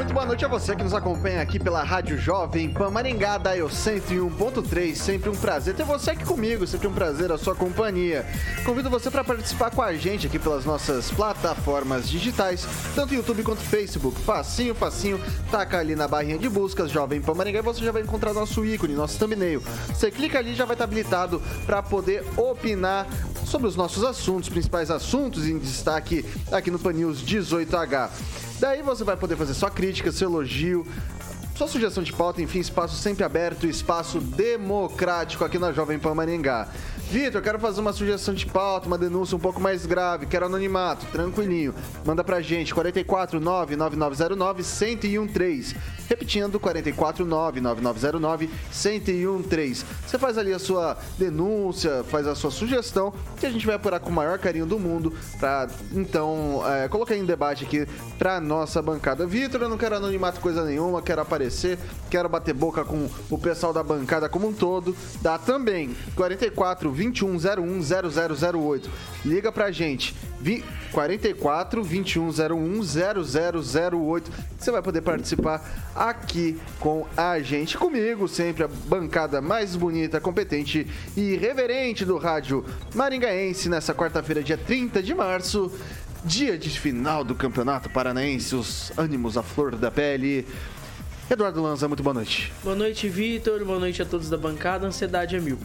muito boa noite a você que nos acompanha aqui pela Rádio Jovem Pan Maringá, Dial 101.3. Sempre um prazer ter você aqui comigo, sempre um prazer a sua companhia. Convido você para participar com a gente aqui pelas nossas plataformas digitais, tanto YouTube quanto Facebook. Facinho, facinho, taca ali na barrinha de buscas Jovem Pan Maringá e você já vai encontrar nosso ícone, nosso thumbnail. Você clica ali já vai estar habilitado para poder opinar sobre os nossos assuntos, principais assuntos em destaque aqui no Pan News 18H. Daí você vai poder fazer sua crítica, seu elogio, sua sugestão de pauta, enfim, espaço sempre aberto, espaço democrático aqui na Jovem Pan Maringá. Vitor, quero fazer uma sugestão de pauta, uma denúncia um pouco mais grave, quero anonimato, tranquilinho. Manda pra gente, 449-9909-1013. Repetindo, 449-9909-1013. Você faz ali a sua denúncia, faz a sua sugestão, que a gente vai apurar com o maior carinho do mundo pra, então, é, colocar em debate aqui pra nossa bancada. Vitor, eu não quero anonimato coisa nenhuma, quero aparecer, quero bater boca com o pessoal da bancada como um todo. Dá também, 44 2101 0008. Liga pra gente. Vi 44 2101 0008. Você vai poder participar aqui com a gente, comigo, sempre a bancada mais bonita, competente e irreverente do rádio maringaense nessa quarta-feira, dia 30 de março. Dia de final do Campeonato Paranaense, os ânimos à flor da pele. Eduardo Lanza, muito boa noite. Boa noite, Vitor. Boa noite a todos da bancada. Ansiedade é mil.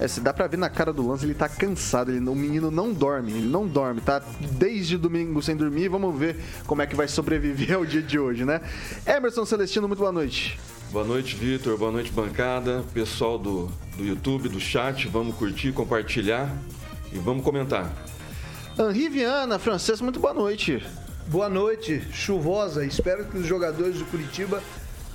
É, se dá pra ver na cara do Lanza, ele tá cansado. Ele, o menino não dorme, ele não dorme, tá desde domingo sem dormir. Vamos ver como é que vai sobreviver ao dia de hoje, né? Emerson Celestino, muito boa noite. Boa noite, Vitor. Boa noite, bancada. Pessoal do, do YouTube, do chat, vamos curtir, compartilhar e vamos comentar. Henri Viana, francês, muito boa noite. Boa noite, chuvosa. Espero que os jogadores do Curitiba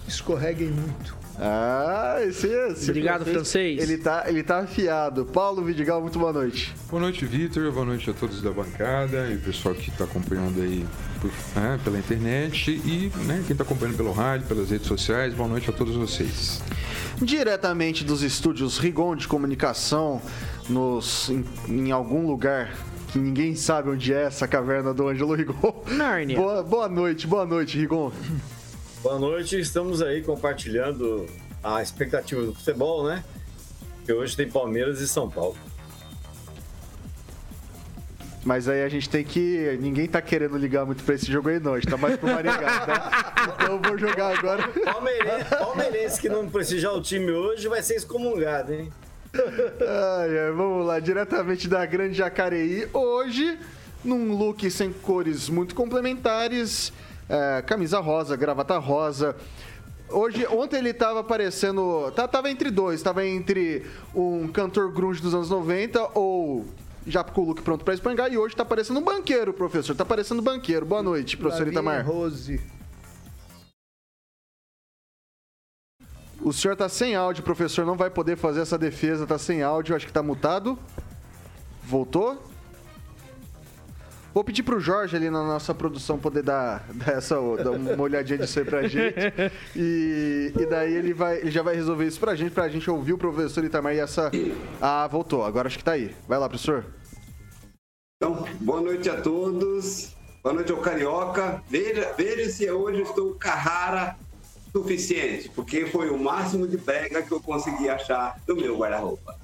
escorreguem muito. Ah, esse, esse Obrigado, francês. Ele tá, ele tá afiado. Paulo Vidigal, muito boa noite. Boa noite, Vitor. Boa noite a todos da bancada e o pessoal que está acompanhando aí por, né, pela internet e né, quem está acompanhando pelo rádio, pelas redes sociais. Boa noite a todos vocês. Diretamente dos estúdios Rigon de Comunicação, nos, em, em algum lugar que ninguém sabe onde é essa caverna do Ângelo Rigon. Nárnia. Boa, boa noite, boa noite, Rigon. Boa noite, estamos aí compartilhando a expectativa do futebol, né? Que hoje tem Palmeiras e São Paulo. Mas aí a gente tem que. Ninguém tá querendo ligar muito pra esse jogo aí, não. A gente tá mais pro Maringá, tá? Então eu vou jogar agora. Palmeirense, Palmeirense que não prestigiar o time hoje vai ser excomungado, hein? Ai, ai, vamos lá, diretamente da Grande Jacareí. Hoje, num look sem cores muito complementares, é, camisa rosa, gravata rosa. Hoje, ontem ele tava aparecendo. tá- Tava entre dois, tava entre um cantor grunge dos anos 90 ou. Já com o look pronto pra espangar, e hoje tá parecendo um banqueiro, professor. Tá parecendo um banqueiro. Boa noite, professor Itamar. Rose. O senhor tá sem áudio, professor. Não vai poder fazer essa defesa, tá sem áudio. Acho que tá mutado. Voltou? Vou pedir pro Jorge ali na nossa produção poder dar, dar essa, dar uma olhadinha disso aí pra gente. E, e daí ele, vai, ele já vai resolver isso pra gente, pra gente ouvir o professor Itamar e essa. Ah, voltou. Agora acho que tá aí. Vai lá, professor. Então, boa noite a todos. Boa noite ao Carioca. Veja, veja se hoje estou carrara suficiente, porque foi o máximo de brega que eu consegui achar no meu guarda-roupa.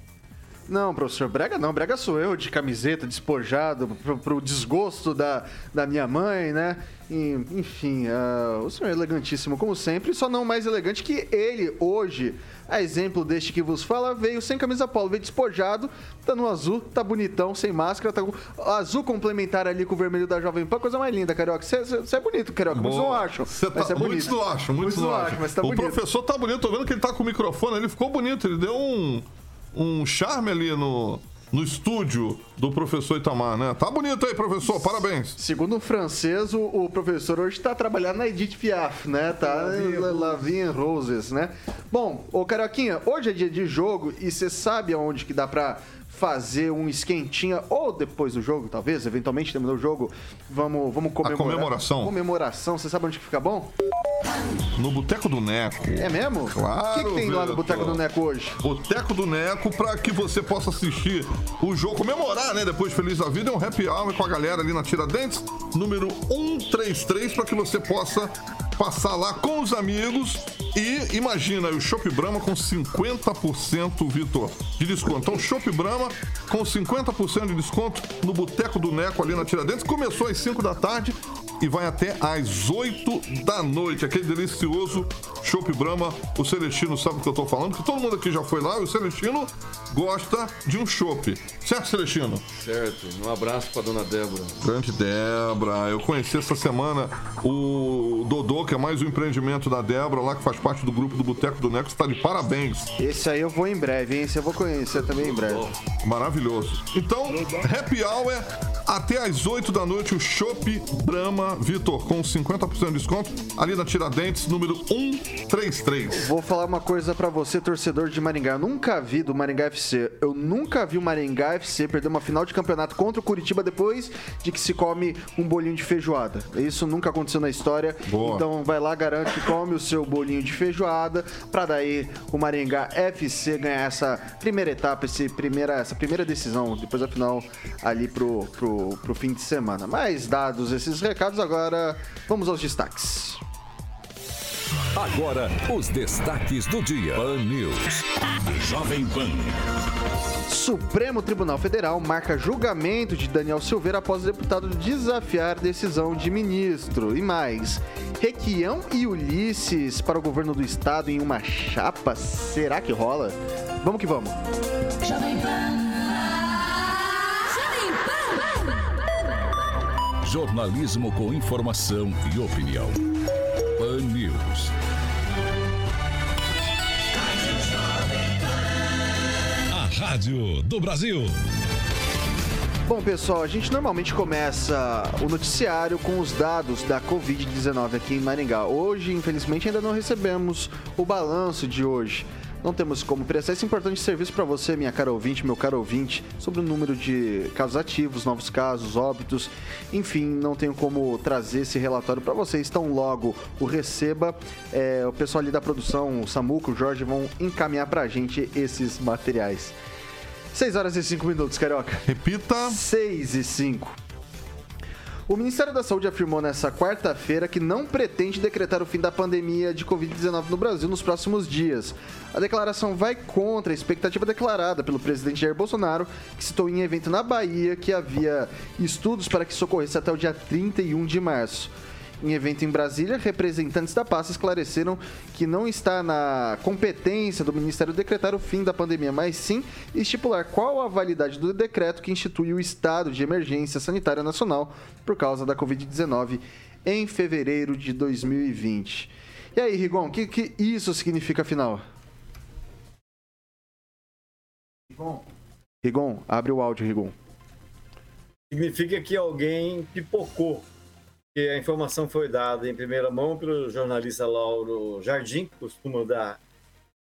Não, professor, brega não, brega sou eu, de camiseta, despojado, pro, pro desgosto da, da minha mãe, né? E, enfim, ah, o senhor é elegantíssimo, como sempre, só não mais elegante que ele, hoje, a exemplo deste que vos fala, veio sem camisa polo, veio despojado, tá no azul, tá bonitão, sem máscara, tá com azul complementar ali com o vermelho da Jovem Pan, coisa mais linda, Carioca. Você é bonito, Carioca, muitos não acham, Cê mas tá, é bonito. muitos não acham, muitos, não acham. mas tá o bonito. professor tá bonito, tô vendo que ele tá com o microfone, ele ficou bonito, ele deu um, um charme ali no, no estúdio do professor Itamar, né? Tá bonito aí, professor, parabéns. Segundo o francês, o, o professor hoje tá trabalhando na Edith Piaf, né? Tá Lavinha Roses, né? Bom, ô Carioquinha, hoje é dia de jogo e você sabe aonde que dá pra fazer um esquentinha ou depois do jogo, talvez, eventualmente terminou o jogo, vamos, vamos comemorar. A comemoração. Comemoração, você sabe onde que fica bom? No Boteco do Neco. É mesmo? Claro. O que, que tem lá no Boteco do Neco hoje? Boteco do Neco, pra que você possa assistir o jogo, comemorar, né? Depois Feliz da Vida, é um happy hour com a galera ali na Tiradentes, número 133, para que você possa passar lá com os amigos e imagina o Shop Brahma com 50%, Vitor, de desconto. Então, Shop Brahma com 50% de desconto no Boteco do Neco ali na Tiradentes. Começou às 5 da tarde e vai até às 8 da noite. Aquele delicioso Chopp Brahma. O Celestino sabe o que eu tô falando, que todo mundo aqui já foi lá e o Celestino gosta de um chopp. Certo, Celestino? Certo. Um abraço pra dona Débora. Grande Débora. Eu conheci essa semana o Dodô, que é mais um empreendimento da Débora, lá que faz parte do grupo do Boteco do Neco. Está de parabéns. Esse aí eu vou em breve, hein? Esse eu vou conhecer também em breve. Maravilhoso. Então, happy hour até às 8 da noite, o Chopp Brahma Vitor, com 50% de desconto, ali na Tiradentes, número 133. Vou falar uma coisa para você, torcedor de Maringá. Eu nunca vi do Maringá FC. Eu nunca vi o Maringá FC perder uma final de campeonato contra o Curitiba depois de que se come um bolinho de feijoada. Isso nunca aconteceu na história. Boa. Então vai lá, garante, come o seu bolinho de feijoada, para daí o Maringá FC ganhar essa primeira etapa, esse primeira, essa primeira decisão, depois da final ali pro, pro, pro fim de semana. Mas dados esses recados, agora vamos aos destaques. Agora, os destaques do dia. Pan News. Jovem Pan. Supremo Tribunal Federal marca julgamento de Daniel Silveira após o deputado desafiar decisão de ministro. E mais, Requião e Ulisses para o governo do estado em uma chapa? Será que rola? Vamos que vamos. Jovem Pan. Jornalismo com informação e opinião. Pan News. A Rádio do Brasil. Bom, pessoal, a gente normalmente começa o noticiário com os dados da Covid-19 aqui em Maringá. Hoje, infelizmente, ainda não recebemos o balanço de hoje. Não temos como prestar esse importante serviço para você, minha cara ouvinte, meu caro ouvinte, sobre o número de casos ativos, novos casos, óbitos. Enfim, não tenho como trazer esse relatório para vocês. Tão logo o receba, é, o pessoal ali da produção, o Samuco, o Jorge, vão encaminhar para a gente esses materiais. 6 horas e 5 minutos, Carioca. Repita. 6 e 5. O Ministério da Saúde afirmou nessa quarta-feira que não pretende decretar o fim da pandemia de Covid-19 no Brasil nos próximos dias. A declaração vai contra a expectativa declarada pelo presidente Jair Bolsonaro, que citou em evento na Bahia que havia estudos para que isso ocorresse até o dia 31 de março. Em evento em Brasília, representantes da pasta esclareceram que não está na competência do Ministério decretar o fim da pandemia, mas sim estipular qual a validade do decreto que institui o estado de emergência sanitária nacional por causa da Covid-19 em fevereiro de 2020. E aí, Rigon, o que, que isso significa afinal? Rigon. Rigon, abre o áudio, Rigon. Significa que alguém pipocou que a informação foi dada em primeira mão pelo jornalista Lauro Jardim, que costuma dar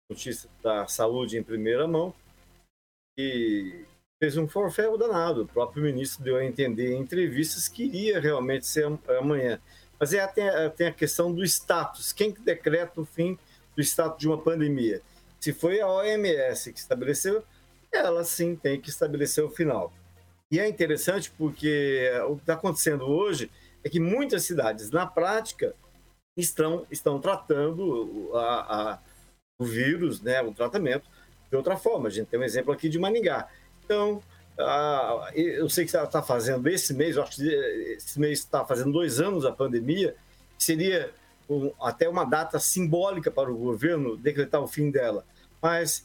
notícia da saúde em primeira mão, e fez um forféu danado. O próprio ministro deu a entender em entrevistas que iria realmente ser amanhã. Mas é, tem, tem a questão do status. Quem que decreta o fim do status de uma pandemia? Se foi a OMS que estabeleceu, ela sim tem que estabelecer o final. E é interessante porque o que está acontecendo hoje é que muitas cidades, na prática, estão, estão tratando a, a, o vírus, né, o tratamento, de outra forma. A gente tem um exemplo aqui de Maningá. Então, a, eu sei que está tá fazendo esse mês, acho que esse mês está fazendo dois anos a pandemia, seria um, até uma data simbólica para o governo decretar o fim dela. Mas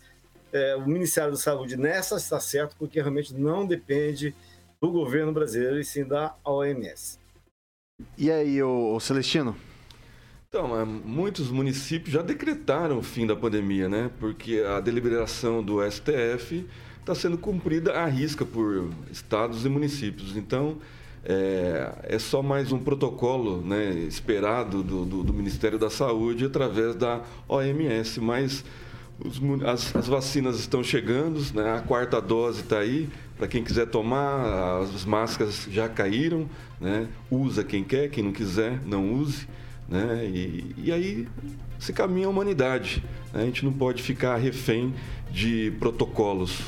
é, o Ministério da Saúde nessa está certo, porque realmente não depende do governo brasileiro e sim da OMS. E aí, o Celestino? Então, muitos municípios já decretaram o fim da pandemia, né? Porque a deliberação do STF está sendo cumprida à risca por estados e municípios. Então, é, é só mais um protocolo né, esperado do, do, do, Ministério da Saúde através da OMS, mas os, as, as, vacinas estão chegando, né, a quarta dose está aí, para quem quiser tomar, as máscaras já caíram, né, usa quem quer, quem não quiser, não use. Né, e, e aí se caminha a humanidade. Né, a gente não pode ficar refém de protocolos.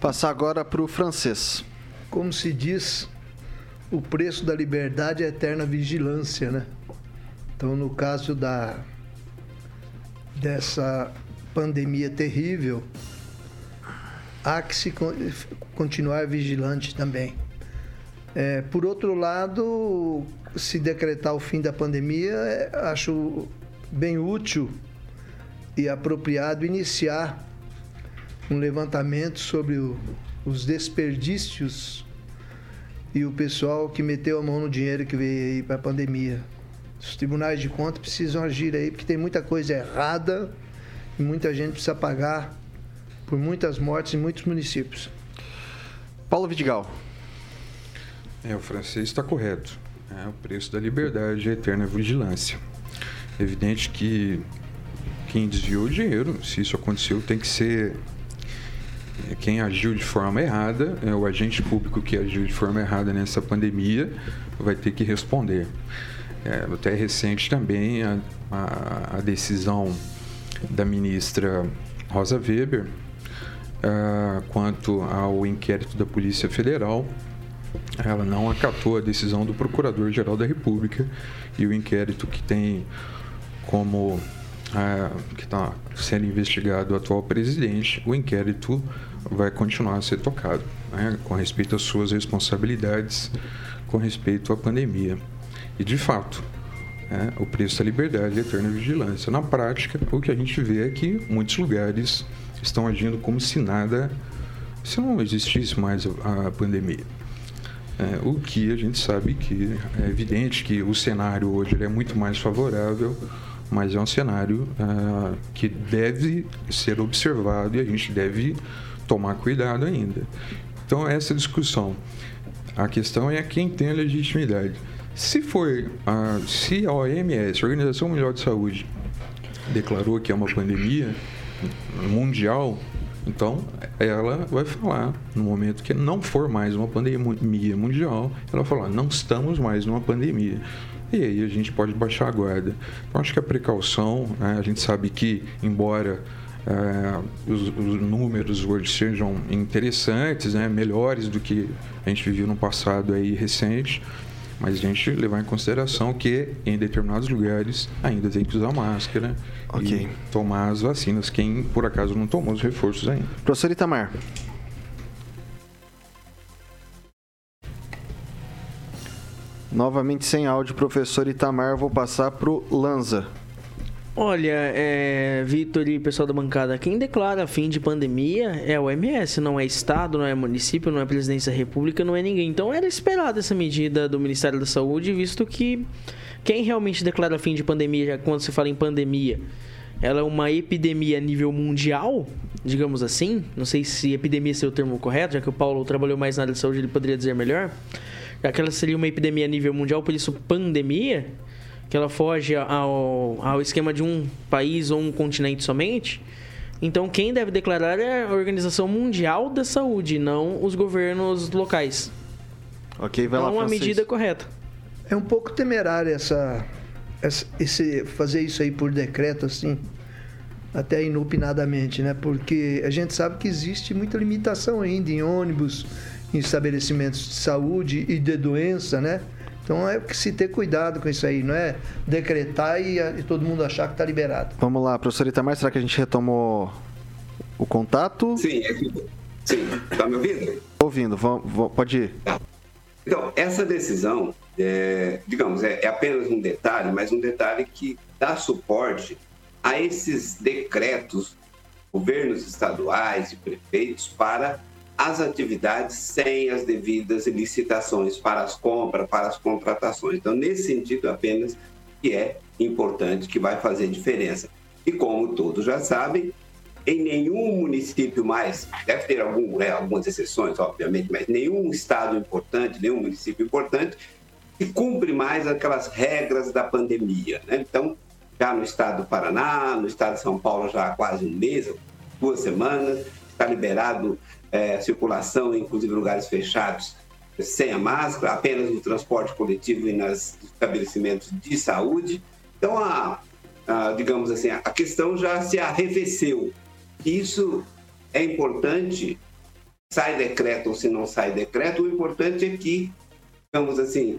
Passar agora para o francês. Como se diz, o preço da liberdade é eterna vigilância, né? Então, no caso da dessa pandemia terrível, há que se continuar vigilante também. É, por outro lado, se decretar o fim da pandemia, é, acho bem útil e apropriado iniciar um levantamento sobre o, os desperdícios e o pessoal que meteu a mão no dinheiro que veio aí para a pandemia. Os tribunais de contas precisam agir aí, porque tem muita coisa errada e muita gente precisa pagar por muitas mortes em muitos municípios. Paulo Vidigal. É, o francês está correto. É, o preço da liberdade é a eterna vigilância. É evidente que quem desviou o dinheiro, se isso aconteceu, tem que ser é, quem agiu de forma errada, é o agente público que agiu de forma errada nessa pandemia, vai ter que responder. É, até recente também a, a, a decisão da ministra Rosa Weber uh, quanto ao inquérito da Polícia Federal. Ela não acatou a decisão do Procurador-Geral da República e o inquérito que tem como uh, que está sendo investigado o atual presidente, o inquérito vai continuar a ser tocado né, com respeito às suas responsabilidades com respeito à pandemia. E de fato, é, o preço da liberdade e a eterna vigilância. Na prática, o que a gente vê é que muitos lugares estão agindo como se nada, se não existisse mais a, a pandemia. É, o que a gente sabe que é evidente que o cenário hoje é muito mais favorável mas é um cenário uh, que deve ser observado e a gente deve tomar cuidado ainda. Então, essa discussão. A questão é quem tem a legitimidade. Se for, uh, se a OMS, a Organização Mundial de Saúde, declarou que é uma pandemia mundial, então ela vai falar, no momento que não for mais uma pandemia mundial, ela vai falar, não estamos mais numa pandemia. E aí a gente pode baixar a guarda. Então acho que a precaução, né, a gente sabe que, embora é, os, os, números hoje sejam interessantes, né, melhores do que a gente viveu no passado aí recente, mas a gente levar em consideração que em determinados lugares ainda tem que usar máscara okay. e tomar as vacinas, quem por acaso não tomou os reforços ainda. Professor Itamar. Novamente sem áudio, professor Itamar, vou passar pro Lanza. Olha, é, Vitor e pessoal da bancada, quem declara fim de pandemia é o OMS, não é Estado, não é município, não é presidência da República, não é ninguém. Então era esperada essa medida do Ministério da Saúde, visto que quem realmente declara fim de pandemia, quando se fala em pandemia, ela é uma epidemia a nível mundial, digamos assim. Não sei se epidemia é o termo correto, já que o Paulo trabalhou mais na área de saúde, ele poderia dizer melhor já que ela seria uma epidemia a nível mundial, por isso pandemia, que ela foge ao, ao esquema de um país ou um continente somente. Então, quem deve declarar é a Organização Mundial da Saúde, não os governos locais. Ok, vai lá, Não a medida correta. É um pouco temerário essa, essa, esse, fazer isso aí por decreto, assim, até inopinadamente, né? Porque a gente sabe que existe muita limitação ainda em ônibus, em estabelecimentos de saúde e de doença, né? Então é que se ter cuidado com isso aí, não é decretar e, e todo mundo achar que está liberado. Vamos lá, professor Itamar, será que a gente retomou o contato? Sim, é que... sim. Está me ouvindo? Ouvindo, vamos, pode ir. Tá. Então, essa decisão, é, digamos, é, é apenas um detalhe, mas um detalhe que dá suporte a esses decretos, governos estaduais e prefeitos, para as atividades sem as devidas licitações para as compras, para as contratações. Então, nesse sentido apenas que é importante, que vai fazer diferença. E como todos já sabem, em nenhum município mais, deve ter algum, né, algumas exceções, obviamente, mas nenhum estado importante, nenhum município importante se cumpre mais aquelas regras da pandemia. Né? Então, já no estado do Paraná, no estado de São Paulo já há quase um mês, duas semanas, está liberado é, circulação, inclusive lugares fechados, sem a máscara, apenas no transporte coletivo e nos estabelecimentos de saúde. Então, a, a, digamos assim, a questão já se arrefeceu. Isso é importante, sai decreto ou se não sai decreto, o importante é que, digamos assim,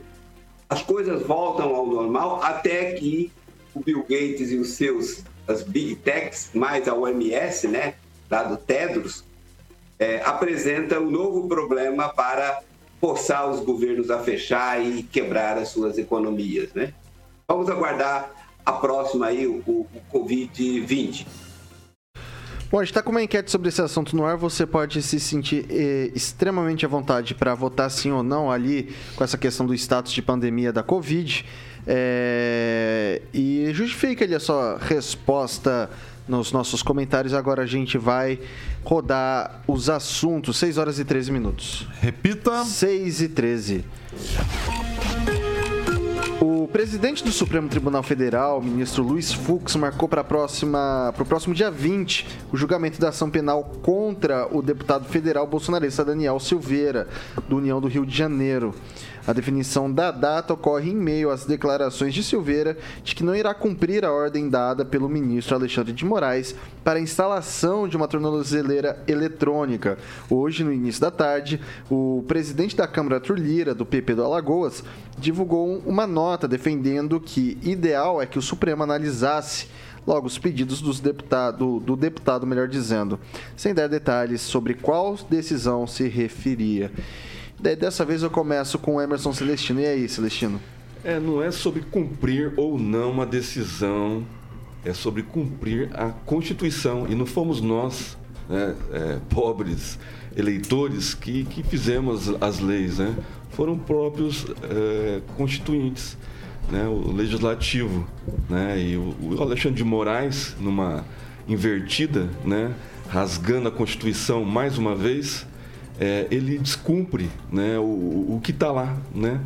as coisas voltam ao normal até que o Bill Gates e os seus, as Big Techs, mais a OMS, né, lá do Tedros, é, apresenta um novo problema para forçar os governos a fechar e quebrar as suas economias, né? Vamos aguardar a próxima aí, o, o Covid-20. Bom, a gente está com uma enquete sobre esse assunto no ar. Você pode se sentir eh, extremamente à vontade para votar sim ou não ali com essa questão do status de pandemia da Covid. É, e justifique ali a sua resposta nos nossos comentários. Agora a gente vai rodar os assuntos. 6 horas e 13 minutos. Repita. 6 e 13. O presidente do Supremo Tribunal Federal, ministro Luiz Fux, marcou para o próximo dia 20 o julgamento da ação penal contra o deputado federal bolsonarista Daniel Silveira, do União do Rio de Janeiro. A definição da data ocorre em meio às declarações de Silveira de que não irá cumprir a ordem dada pelo ministro Alexandre de Moraes para a instalação de uma tornozeleira eletrônica. Hoje, no início da tarde, o presidente da Câmara, Arthur Lira, do PP do Alagoas, divulgou uma nota defendendo que ideal é que o Supremo analisasse logo os pedidos dos deputado, do deputado, melhor dizendo, sem dar detalhes sobre qual decisão se referia. Daí, dessa vez eu começo com o Emerson Celestino. E aí, Celestino? É, não é sobre cumprir ou não uma decisão, é sobre cumprir a Constituição. E não fomos nós, né, é, pobres eleitores, que, que fizemos as leis, né? Foram próprios é, constituintes, né, o legislativo. Né? E o, o Alexandre de Moraes, numa invertida, né, rasgando a Constituição mais uma vez, é, ele descumpre né, o, o que está lá, né,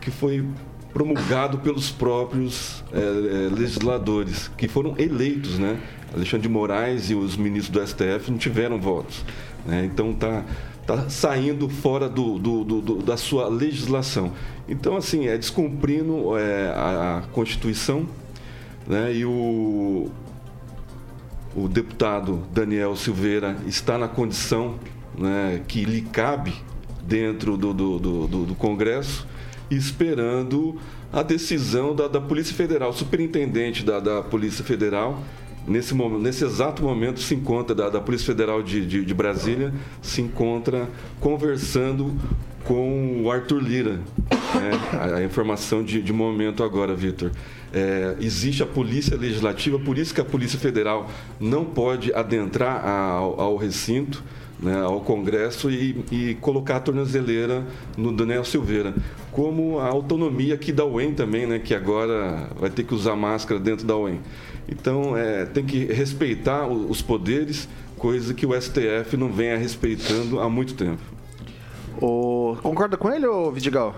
que foi promulgado pelos próprios é, é, legisladores, que foram eleitos. Né? Alexandre de Moraes e os ministros do STF não tiveram votos. Né? Então está tá saindo fora do, do, do, da sua legislação. Então, assim, é descumprindo é, a, a Constituição né? e o, o deputado Daniel Silveira está na condição né, que lhe cabe dentro do, do, do, do Congresso, esperando a decisão da, da Polícia Federal. O superintendente da, da Polícia Federal, nesse, momento, nesse exato momento, se encontra, da, da Polícia Federal de, de, de Brasília, se encontra conversando com o Arthur Lira. Né? A, a, informação de, de momento agora, Vitor. É, existe a Polícia Legislativa, por isso que a Polícia Federal não pode adentrar ao, ao recinto né, ao Congresso e, e, colocar a tornozeleira no Daniel Silveira. Como a autonomia aqui da UEM também, né, que agora vai ter que usar máscara dentro da UEM. Então, é, tem que respeitar os poderes, coisa que o STF não vem respeitando há muito tempo. O... Concorda com ele, ou Vidigal?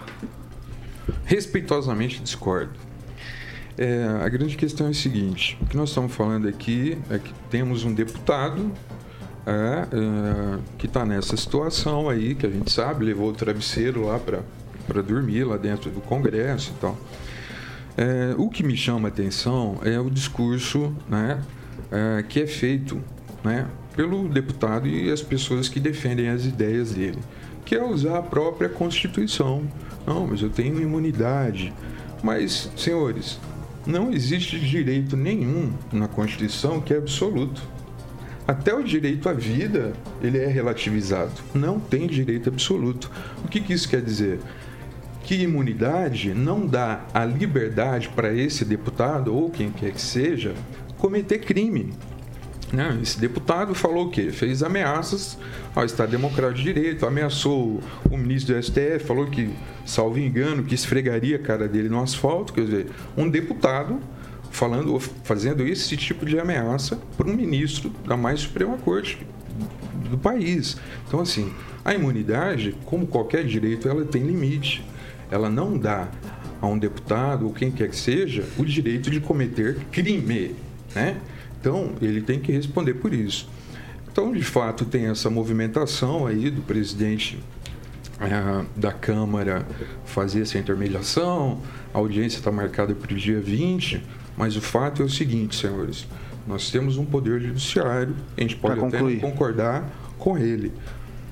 Respeitosamente discordo. É, a grande questão é o seguinte: o que nós estamos falando aqui é que temos um deputado é, é, que está nessa situação aí, que a gente sabe, levou o travesseiro lá para dormir lá dentro do Congresso e tal. É, o que me chama a atenção é o discurso né, é, que é feito né, pelo deputado e as pessoas que defendem as ideias dele, que é usar a própria Constituição. Não, mas eu tenho imunidade. Mas, senhores, não existe direito nenhum na Constituição que é absoluto. Até o direito à vida, ele é relativizado. Não tem direito absoluto. O que, que isso quer dizer? Que imunidade não dá a liberdade para esse deputado, ou quem quer que seja, cometer crime. Né? Esse deputado falou o quê? Fez ameaças ao Estado Democrático de Direito, ameaçou o ministro do STF, falou que, salvo engano, que esfregaria a cara dele no asfalto. Quer dizer, um deputado falando, fazendo esse tipo de ameaça para um ministro da mais Suprema Corte do país. Então, assim, a imunidade, como qualquer direito, ela tem limite. Ela não dá a um deputado ou quem quer que seja o direito de cometer crime, né? Então, ele tem que responder por isso. Então, de fato, tem essa movimentação aí do presidente é, da Câmara fazer essa intermediação, a audiência está marcada para o dia 20, mas o fato é o seguinte, senhores, nós temos um poder judiciário, a gente pode até não concordar com ele,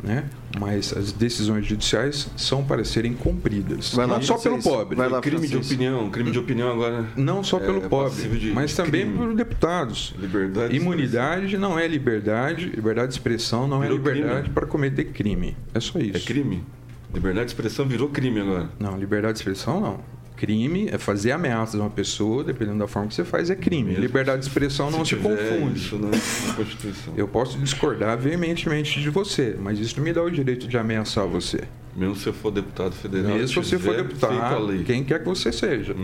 né? mas as decisões judiciais são para serem cumpridas. Vai não lá, só Francisco. pelo pobre. Vai lá, crime de opinião, crime de opinião agora. Não só pelo é pobre, passível de- mas de também crime. por deputados. Liberdade de Imunidade não é liberdade, liberdade de expressão não Virou é liberdade crime. para cometer crime. É só isso. É crime? Liberdade de expressão virou crime agora. Não, liberdade de expressão não. Crime é fazer ameaças a uma pessoa, dependendo da forma que você faz, é crime. Mesmo liberdade de expressão não se, tiver confunde. Isso na, na Constituição. Eu posso discordar veementemente de você, mas isso não me dá o direito de ameaçar você. Mesmo se você for deputado federal. Mesmo se você for deputado. Uhum. quem quer que você seja.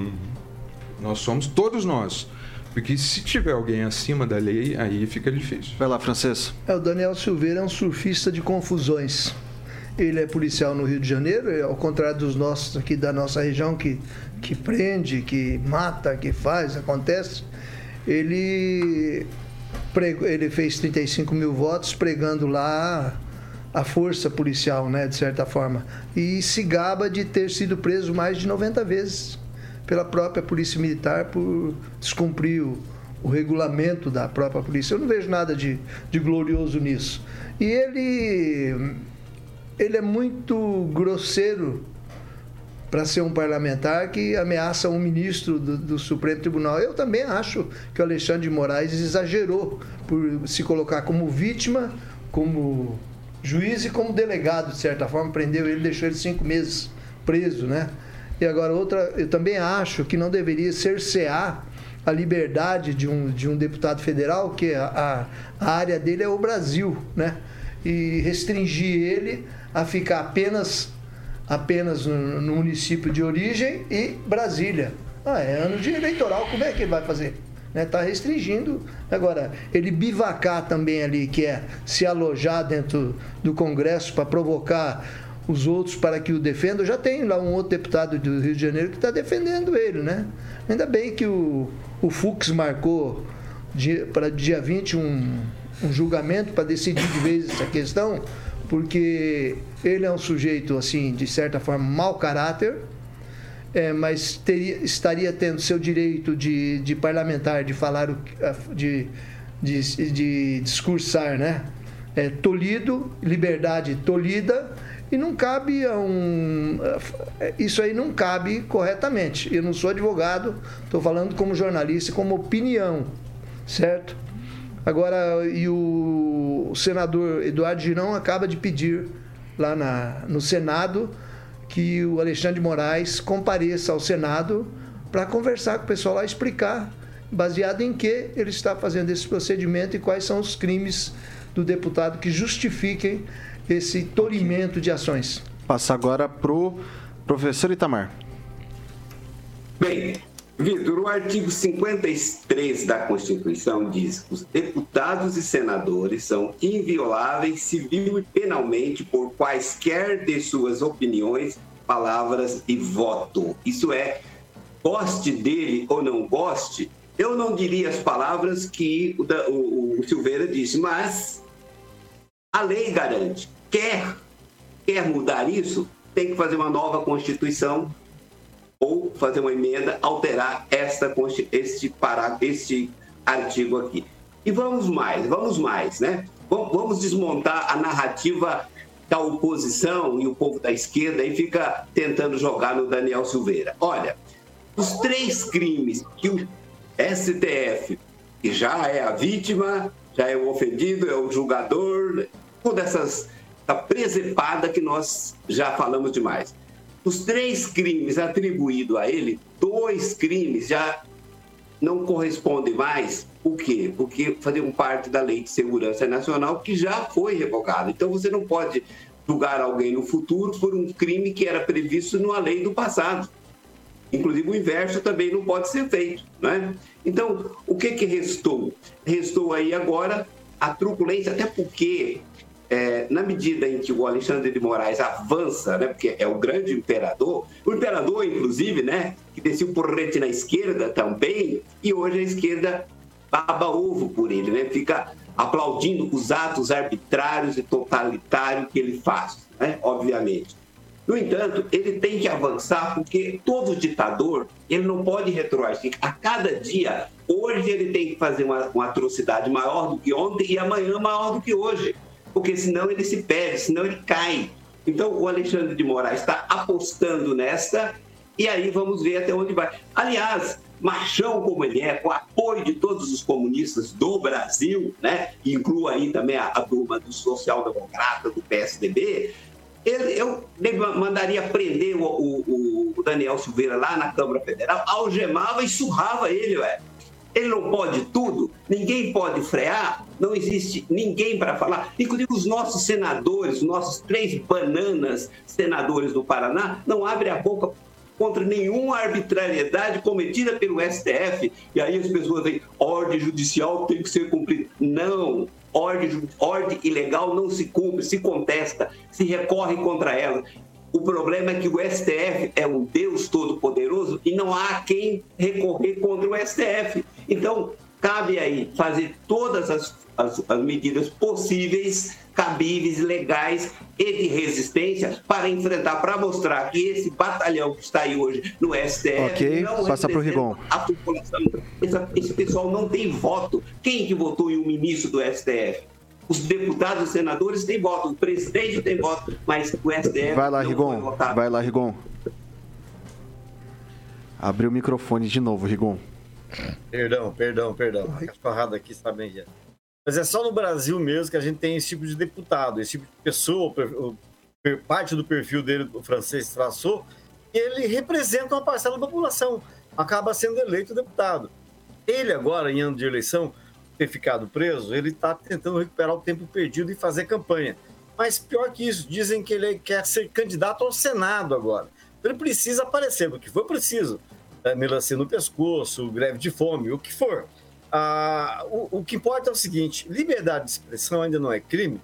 Nós somos todos nós. Porque se tiver alguém acima da lei, aí fica difícil. Vai lá, Francês. É, o Daniel Silveira é um surfista de confusões. Ele é policial no Rio de Janeiro, é ao contrário dos nossos aqui da nossa região, que, que prende, que mata, que faz, acontece. Ele, ele fez 35 mil votos pregando lá a força policial, né, de certa forma. E se gaba de ter sido preso mais de 90 vezes pela própria Polícia Militar por descumprir o, o regulamento da própria polícia. Eu não vejo nada de, de glorioso nisso. E ele, ele é muito grosseiro para ser um parlamentar que ameaça um ministro do, do Supremo Tribunal. Eu também acho que o Alexandre de Moraes exagerou por se colocar como vítima, como juiz e como delegado, de certa forma, prendeu ele, deixou ele cinco meses preso, né? E agora outra, eu também acho que não deveria cercear a liberdade de um, de um deputado federal, que a, a, área dele é o Brasil, né? E restringir ele a ficar apenas apenas no, município de origem e Brasília. Ah, é ano de eleitoral, como é que ele vai fazer? Está restringindo. Agora, ele bivacar também ali, que é se alojar dentro do Congresso para provocar os outros para que o defendam. Já tem lá um outro deputado do Rio de Janeiro que está defendendo ele, né? Ainda bem que o, o Fux marcou para dia 20 um, um julgamento para decidir de vez essa questão, porque ele é um sujeito, assim, de certa forma, mau caráter, é, mas teria, estaria tendo seu direito de, de parlamentar, de falar, o, de, de, de discursar, né? É, tolhido, liberdade tolhida, e não cabe a um. Isso aí não cabe corretamente. Eu não sou advogado, estou falando como jornalista, como opinião, certo? Agora, e o senador Eduardo Girão acaba de pedir lá na, no Senado que o Alexandre de Moraes compareça ao Senado para conversar com o pessoal lá, explicar baseado em que ele está fazendo esse procedimento e quais são os crimes do deputado que justifiquem esse tolimento de ações. Passa agora pro professor Itamar. Bem, Vitor, o artigo 53 da Constituição diz que os deputados e senadores são invioláveis civil e penalmente por quaisquer de suas opiniões, palavras e voto. Isso é, goste dele ou não goste, eu não diria as palavras que o, o, o Silveira disse, mas a lei garante. Quer, quer mudar isso? Tem que fazer uma nova Constituição ou fazer uma emenda, alterar esta, este, este artigo aqui. E vamos mais, vamos mais, né? Vamos desmontar a narrativa da oposição e o povo da esquerda e fica tentando jogar no Daniel Silveira. Olha, os três crimes que o STF, que já é a vítima, já é o ofendido, é o julgador, toda essa presepada que nós já falamos demais. Os três crimes atribuídos a ele, dois crimes já não correspondem mais. Por quê? Porque faziam parte da Lei de Segurança Nacional que já foi revogada. Então você não pode julgar alguém no futuro por um crime que era previsto numa lei do passado. Inclusive o inverso também não pode ser feito, né? Então, o que que restou? Restou aí agora a truculência, até porque é, na medida em que o Alexandre de Moraes avança, né, porque é o grande imperador, o imperador, inclusive, né, que desceu por porrete na esquerda também, e hoje a esquerda baba ovo por ele, né, fica aplaudindo os atos arbitrários e totalitários que ele faz, né, obviamente. No entanto, ele tem que avançar porque todo ditador ele não pode retroagir. A cada dia, hoje ele tem que fazer uma, uma atrocidade maior do que ontem e amanhã maior do que hoje porque senão ele se perde, senão ele cai. Então o Alexandre de Moraes está apostando nesta e aí vamos ver até onde vai. Aliás, machão como ele é, com apoio de todos os comunistas do Brasil, né? inclua aí também a, turma do social-democrata, do PSDB, ele, eu mandaria prender o, o, o, Daniel Silveira lá na Câmara Federal, algemava e surrava ele, ué. Ele não pode tudo, ninguém pode frear, não existe ninguém para falar. Inclusive, os nossos senadores, os nossos três bananas senadores do Paraná, não abrem a boca contra nenhuma arbitrariedade cometida pelo STF. E aí as pessoas dizem, ordem judicial tem que ser cumprida. Não, ordem, ordem ilegal não se cumpre, se contesta, se recorre contra ela. O problema é que o STF é um Deus todo-poderoso e não há quem recorrer contra o STF. Então, cabe aí fazer todas as, as, as, medidas possíveis, cabíveis, legais e de resistência para enfrentar, para mostrar que esse batalhão que está aí hoje no STF okay, não passa pro Rigon. a população. Esse, esse pessoal não tem voto. Quem que votou em um ministro do STF? Os deputados e senadores têm voto, o presidente tem voto, mas o STF. Vai lá, Rigon. Vai lá, Rigon. Abriu o microfone de novo, Rigon. Perdão, perdão, perdão. A cachorrada aqui está bem já. Mas é só no Brasil mesmo que a gente tem esse tipo de deputado, esse tipo de pessoa, parte do perfil dele, o francês traçou, ele representa uma parcela da população, acaba sendo eleito deputado. Ele agora, em ano de eleição, ter ficado preso, ele está tentando recuperar o tempo perdido e fazer campanha. Mas pior que isso, dizem que ele quer ser candidato ao Senado agora. Então ele precisa aparecer, porque foi preciso melancia no pescoço, greve de fome, o que for. Ah, o, o, que importa é o seguinte: liberdade de expressão ainda não é crime,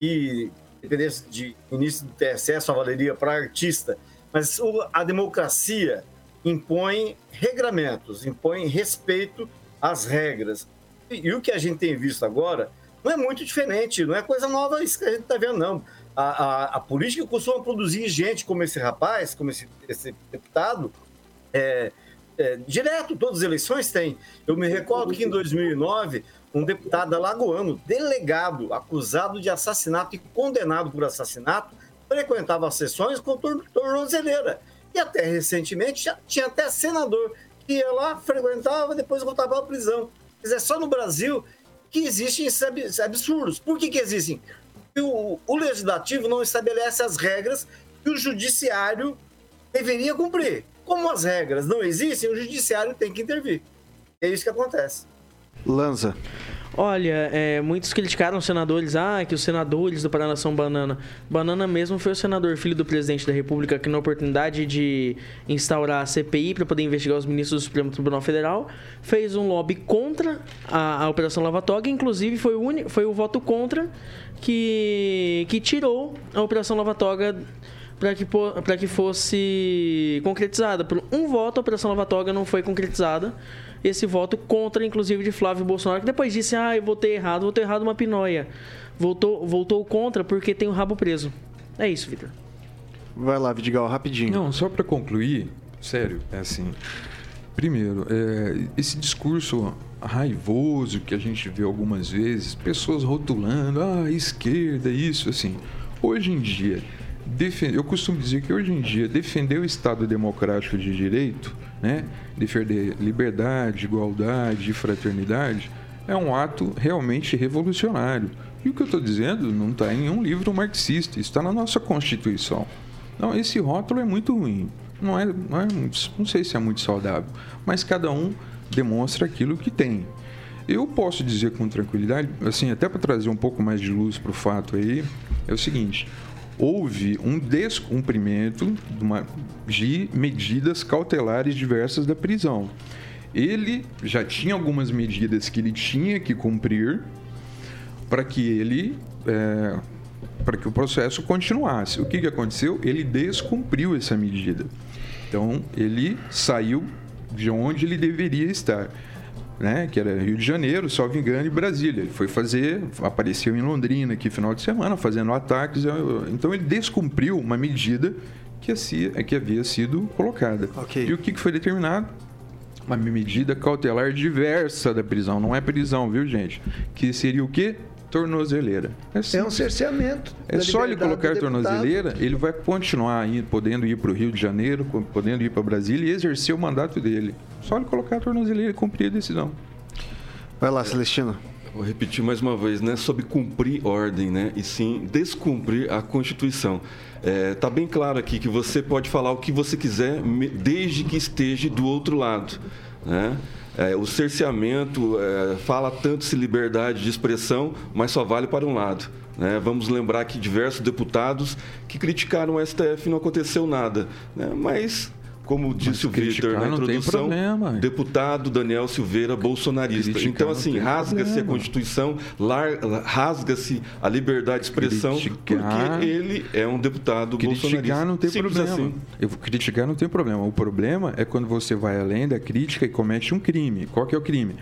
e independência de início do TSE só valeria para artista, mas o, a democracia impõe regramentos, impõe respeito às regras. E, e, o que a gente tem visto agora não é muito diferente, não é coisa nova isso que a gente está vendo, não. A, a, a, política costuma produzir gente como esse rapaz, como esse, esse deputado, é, é, direto, todas as eleições tem. Eu me recordo que em 2009, um deputado alagoano, delegado, acusado de assassinato e condenado por assassinato, frequentava as sessões com tornozeleira. E até recentemente já tinha até senador que ia lá, frequentava, depois voltava à prisão. Quer dizer, só no Brasil que existem esses absurdos. Por que, que existem? O, o legislativo não estabelece as regras que o judiciário deveria cumprir. Como as regras não existem, o judiciário tem que intervir. É isso que acontece. Lanza. Olha, é, muitos criticaram os senadores, ah, que os senadores do Paraná são banana. Banana mesmo foi o senador, filho do presidente da República, que na oportunidade de instaurar a CPI para poder investigar os ministros do Supremo Tribunal Federal, fez um lobby contra a, a Operação Lava Toga, inclusive foi o, foi o voto contra que, que tirou a Operação Lava Toga para que, que fosse concretizada. Por um voto, a Operação Lava Toga não foi concretizada. Esse voto contra, inclusive, de Flávio Bolsonaro, que depois disse, ah, eu votei errado, votei errado uma pinóia. Voltou, voltou contra porque tem o rabo preso. É isso, Vitor. Vai lá, Vidigal, rapidinho. Não, só para concluir, sério, é assim. Primeiro, é, esse discurso raivoso que a gente vê algumas vezes, pessoas rotulando, ah, esquerda, isso, assim. Hoje em dia, defender, eu costumo dizer que hoje em dia defender o Estado democrático de direito, né, defender liberdade, igualdade fraternidade é um ato realmente revolucionário. E o que eu estou dizendo não está em nenhum livro marxista, está na nossa Constituição. Não, esse rótulo é muito ruim. Não é, não é não sei se é muito saudável, mas cada um demonstra aquilo que tem. Eu posso dizer com tranquilidade, assim, até para trazer um pouco mais de luz para o fato aí, é o seguinte: houve um descumprimento de, uma, de medidas cautelares diversas da prisão. Ele já tinha algumas medidas que ele tinha que cumprir para que ele é, para que o processo continuasse. O que, que aconteceu? Ele descumpriu essa medida. Então ele saiu de onde ele deveria estar. Né, que era Rio de Janeiro, salvo engano, e Brasília. Ele foi fazer, apareceu em Londrina aqui final de semana, fazendo ataques. Então ele descumpriu uma medida que, que havia sido colocada. Ok. E o que foi determinado? Uma medida cautelar diversa da prisão. Não é prisão, viu, gente? Que seria o quê? Tornozeleira. É um simples. cerceamento. É só ele colocar tornozeleira, ele vai continuar aí, podendo ir para o Rio de Janeiro, podendo ir para Brasília e exercer o mandato dele. Só ele colocar a tornozeleira e cumprir a decisão. Vai lá, Celestino. Vou repetir mais uma vez, não é sobre cumprir ordem, né? E sim descumprir a Constituição. Está bem claro aqui que você pode falar o que você quiser, desde que esteja do outro lado. Né? É, o cerceamento é, fala tanto-se liberdade de expressão, mas só vale para um lado. né? Vamos lembrar que diversos deputados que criticaram o STF e não aconteceu nada. né? Mas, como disse o Vitor criticar na introdução, deputado Daniel Silveira, bolsonarista. Criticar Então, assim, rasga-se a. Constituição, rasga-se a liberdade de expressão, Criticar- porque ele é um deputado bolsonarista. Criticar não tem Simples problema. assim. Eu vou criticar não tem problema. O problema é quando você vai além da crítica e comete um crime. Qual que é o crime?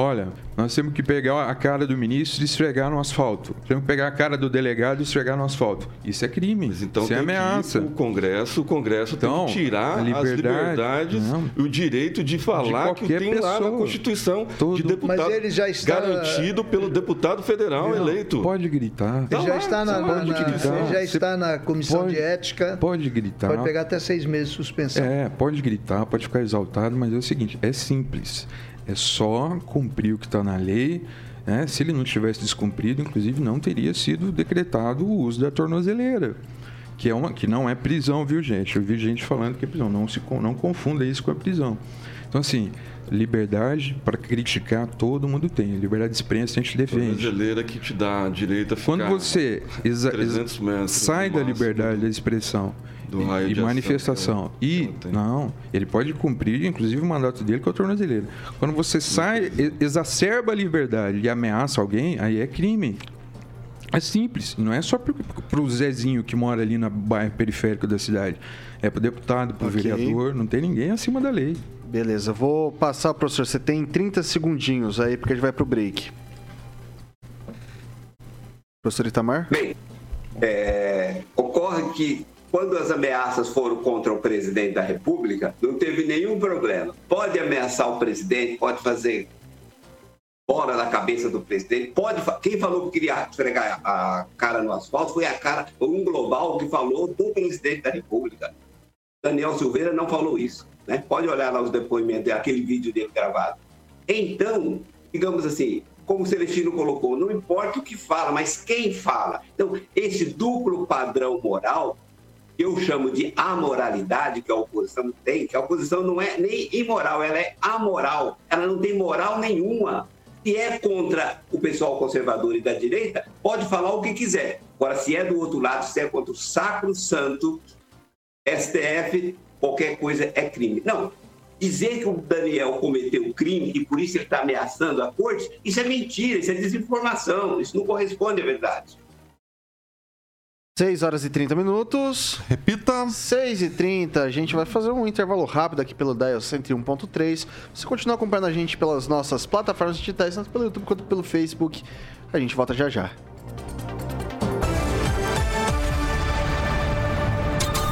Olha, nós temos que pegar a cara do ministro e esfregar no asfalto. Temos que pegar a cara do delegado e esfregar no asfalto. Isso é crime. Então Isso é que ameaça. pro Congresso, o Congresso Então, tem que tirar a as liberdade- liberdades não. e o direito de falar que qualquer tem lá na pessoa. Constituição Todo- de deputado Mas ele já está- garantido pelo deputado federal eleito. Pode gritar. Tá Ele já está na, na- pode na- gritar. ele já está na comissão Pode- de ética. Pode gritar. Pode pegar até seis meses de suspensão. É, pode gritar, pode ficar exaltado, mas é o seguinte, é simples. É só cumprir o que está na lei. né? Se ele não tivesse descumprido, inclusive, não teria sido decretado o uso da tornozeleira. Que, é uma, que não é prisão, viu, gente? Eu vi gente falando que é prisão. Não, se, não confunda isso com a prisão. Então, assim, liberdade para criticar todo mundo tem. Liberdade de imprensa a gente defende. Brasileira que te dá direito a ficar Quando você exa- 300 metros sai da liberdade da expressão do e- raio e de ação manifestação e não, ele pode cumprir inclusive o mandato dele com a tornozeleira. Quando você sai, exacerba a liberdade e ameaça alguém, aí é crime. É simples, não é só para o Zezinho que mora ali no bairro periférico da cidade. É para o deputado, para o Ok. vereador, não tem ninguém acima da lei. Beleza, vou passar, professor. Você tem 30 segundinhos aí, porque a gente vai pro break. Professor Itamar? Bem, é, ocorre que quando as ameaças foram contra o presidente da República, não teve nenhum problema. Pode ameaçar o presidente, pode fazer fora da cabeça do presidente, pode. Quem falou que queria esfregar a cara no asfalto foi a cara, um global que falou do presidente da República. Daniel Silveira não falou isso. Né? Pode olhar lá os depoimentos, aquele vídeo dele gravado. Então, digamos assim, como o Celestino colocou, não importa o que fala, mas quem fala. Então, esse duplo padrão moral, que eu chamo de amoralidade, que a oposição tem, que a oposição não é nem imoral, ela é amoral, ela não tem moral nenhuma. Se é contra o pessoal conservador e da direita, pode falar o que quiser. Agora, se é do outro lado, se é contra o sacro santo STF, qualquer coisa é crime. Não. Dizer que o Daniel cometeu crime e por isso ele está ameaçando a corte, isso é mentira, isso é desinformação, isso não corresponde à verdade. 6 horas e 30 minutos. Repita. 6 e 30 a gente vai fazer um intervalo rápido aqui pelo Dial 101.3. Você continua acompanhando a gente pelas nossas plataformas digitais, tanto pelo YouTube quanto pelo Facebook. A gente volta já já.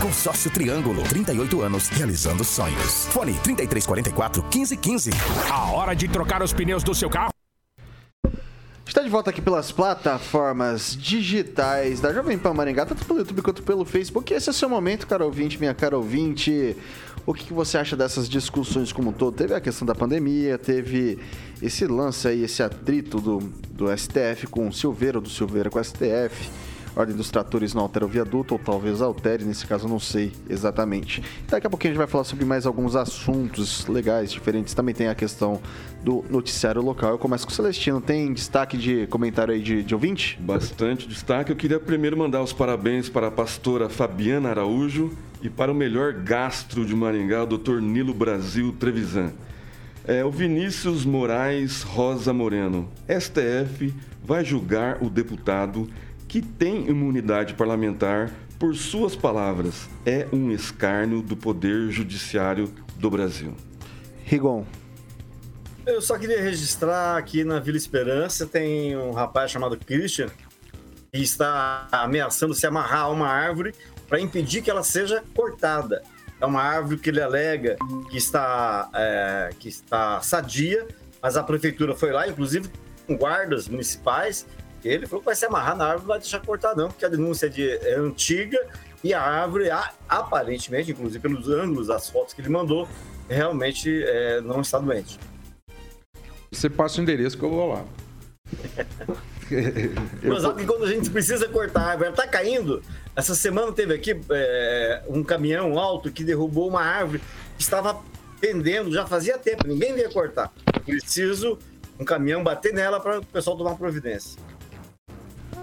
Consórcio Triângulo, 38 anos, realizando sonhos. Fone 3344 1515. A hora de trocar os pneus do seu carro. Está de volta aqui pelas plataformas digitais da Jovem Pan Maringá, tanto pelo YouTube quanto pelo Facebook. Esse é o seu momento, cara ouvinte, minha cara ouvinte. O que, que você acha dessas discussões como um todo? Teve a questão da pandemia, teve esse lance aí, esse atrito do, do STF com o Silveira, do Silveira com o STF. Ordem dos Tratores não altera o viaduto, ou talvez altere, nesse caso eu não sei exatamente. Daqui a pouquinho a gente vai falar sobre mais alguns assuntos legais, diferentes. Também tem a questão do noticiário local. Eu começo com o Celestino. Tem destaque de comentário aí de, de ouvinte? Bastante destaque. Eu queria primeiro mandar os parabéns para a pastora Fabiana Araújo e para o melhor gastro de Maringá, o Dr. Nilo Brasil Trevisan. É, o Vinícius Moraes Rosa Moreno. STF vai julgar o deputado que tem imunidade parlamentar por suas palavras. É um escárnio do poder judiciário do Brasil. Rigon. Eu só queria registrar aqui na Vila Esperança tem um rapaz chamado Christian que está ameaçando se amarrar a uma árvore para impedir que ela seja cortada. É uma árvore que ele alega que está, é, que está sadia, mas a prefeitura foi lá, inclusive com guardas municipais, ele falou que vai se amarrar na árvore, não vai deixar cortar, não, porque a denúncia é, de, é antiga e a árvore, aparentemente, inclusive pelos ângulos das fotos que ele mandou, realmente é, não está doente. Você passa o endereço que eu vou lá. Mas só que quando a gente precisa cortar a árvore, ela tá caindo. Essa semana teve aqui é, um caminhão alto que derrubou uma árvore que estava pendendo já fazia tempo, ninguém veio cortar. Preciso um caminhão bater nela para o pessoal tomar providência.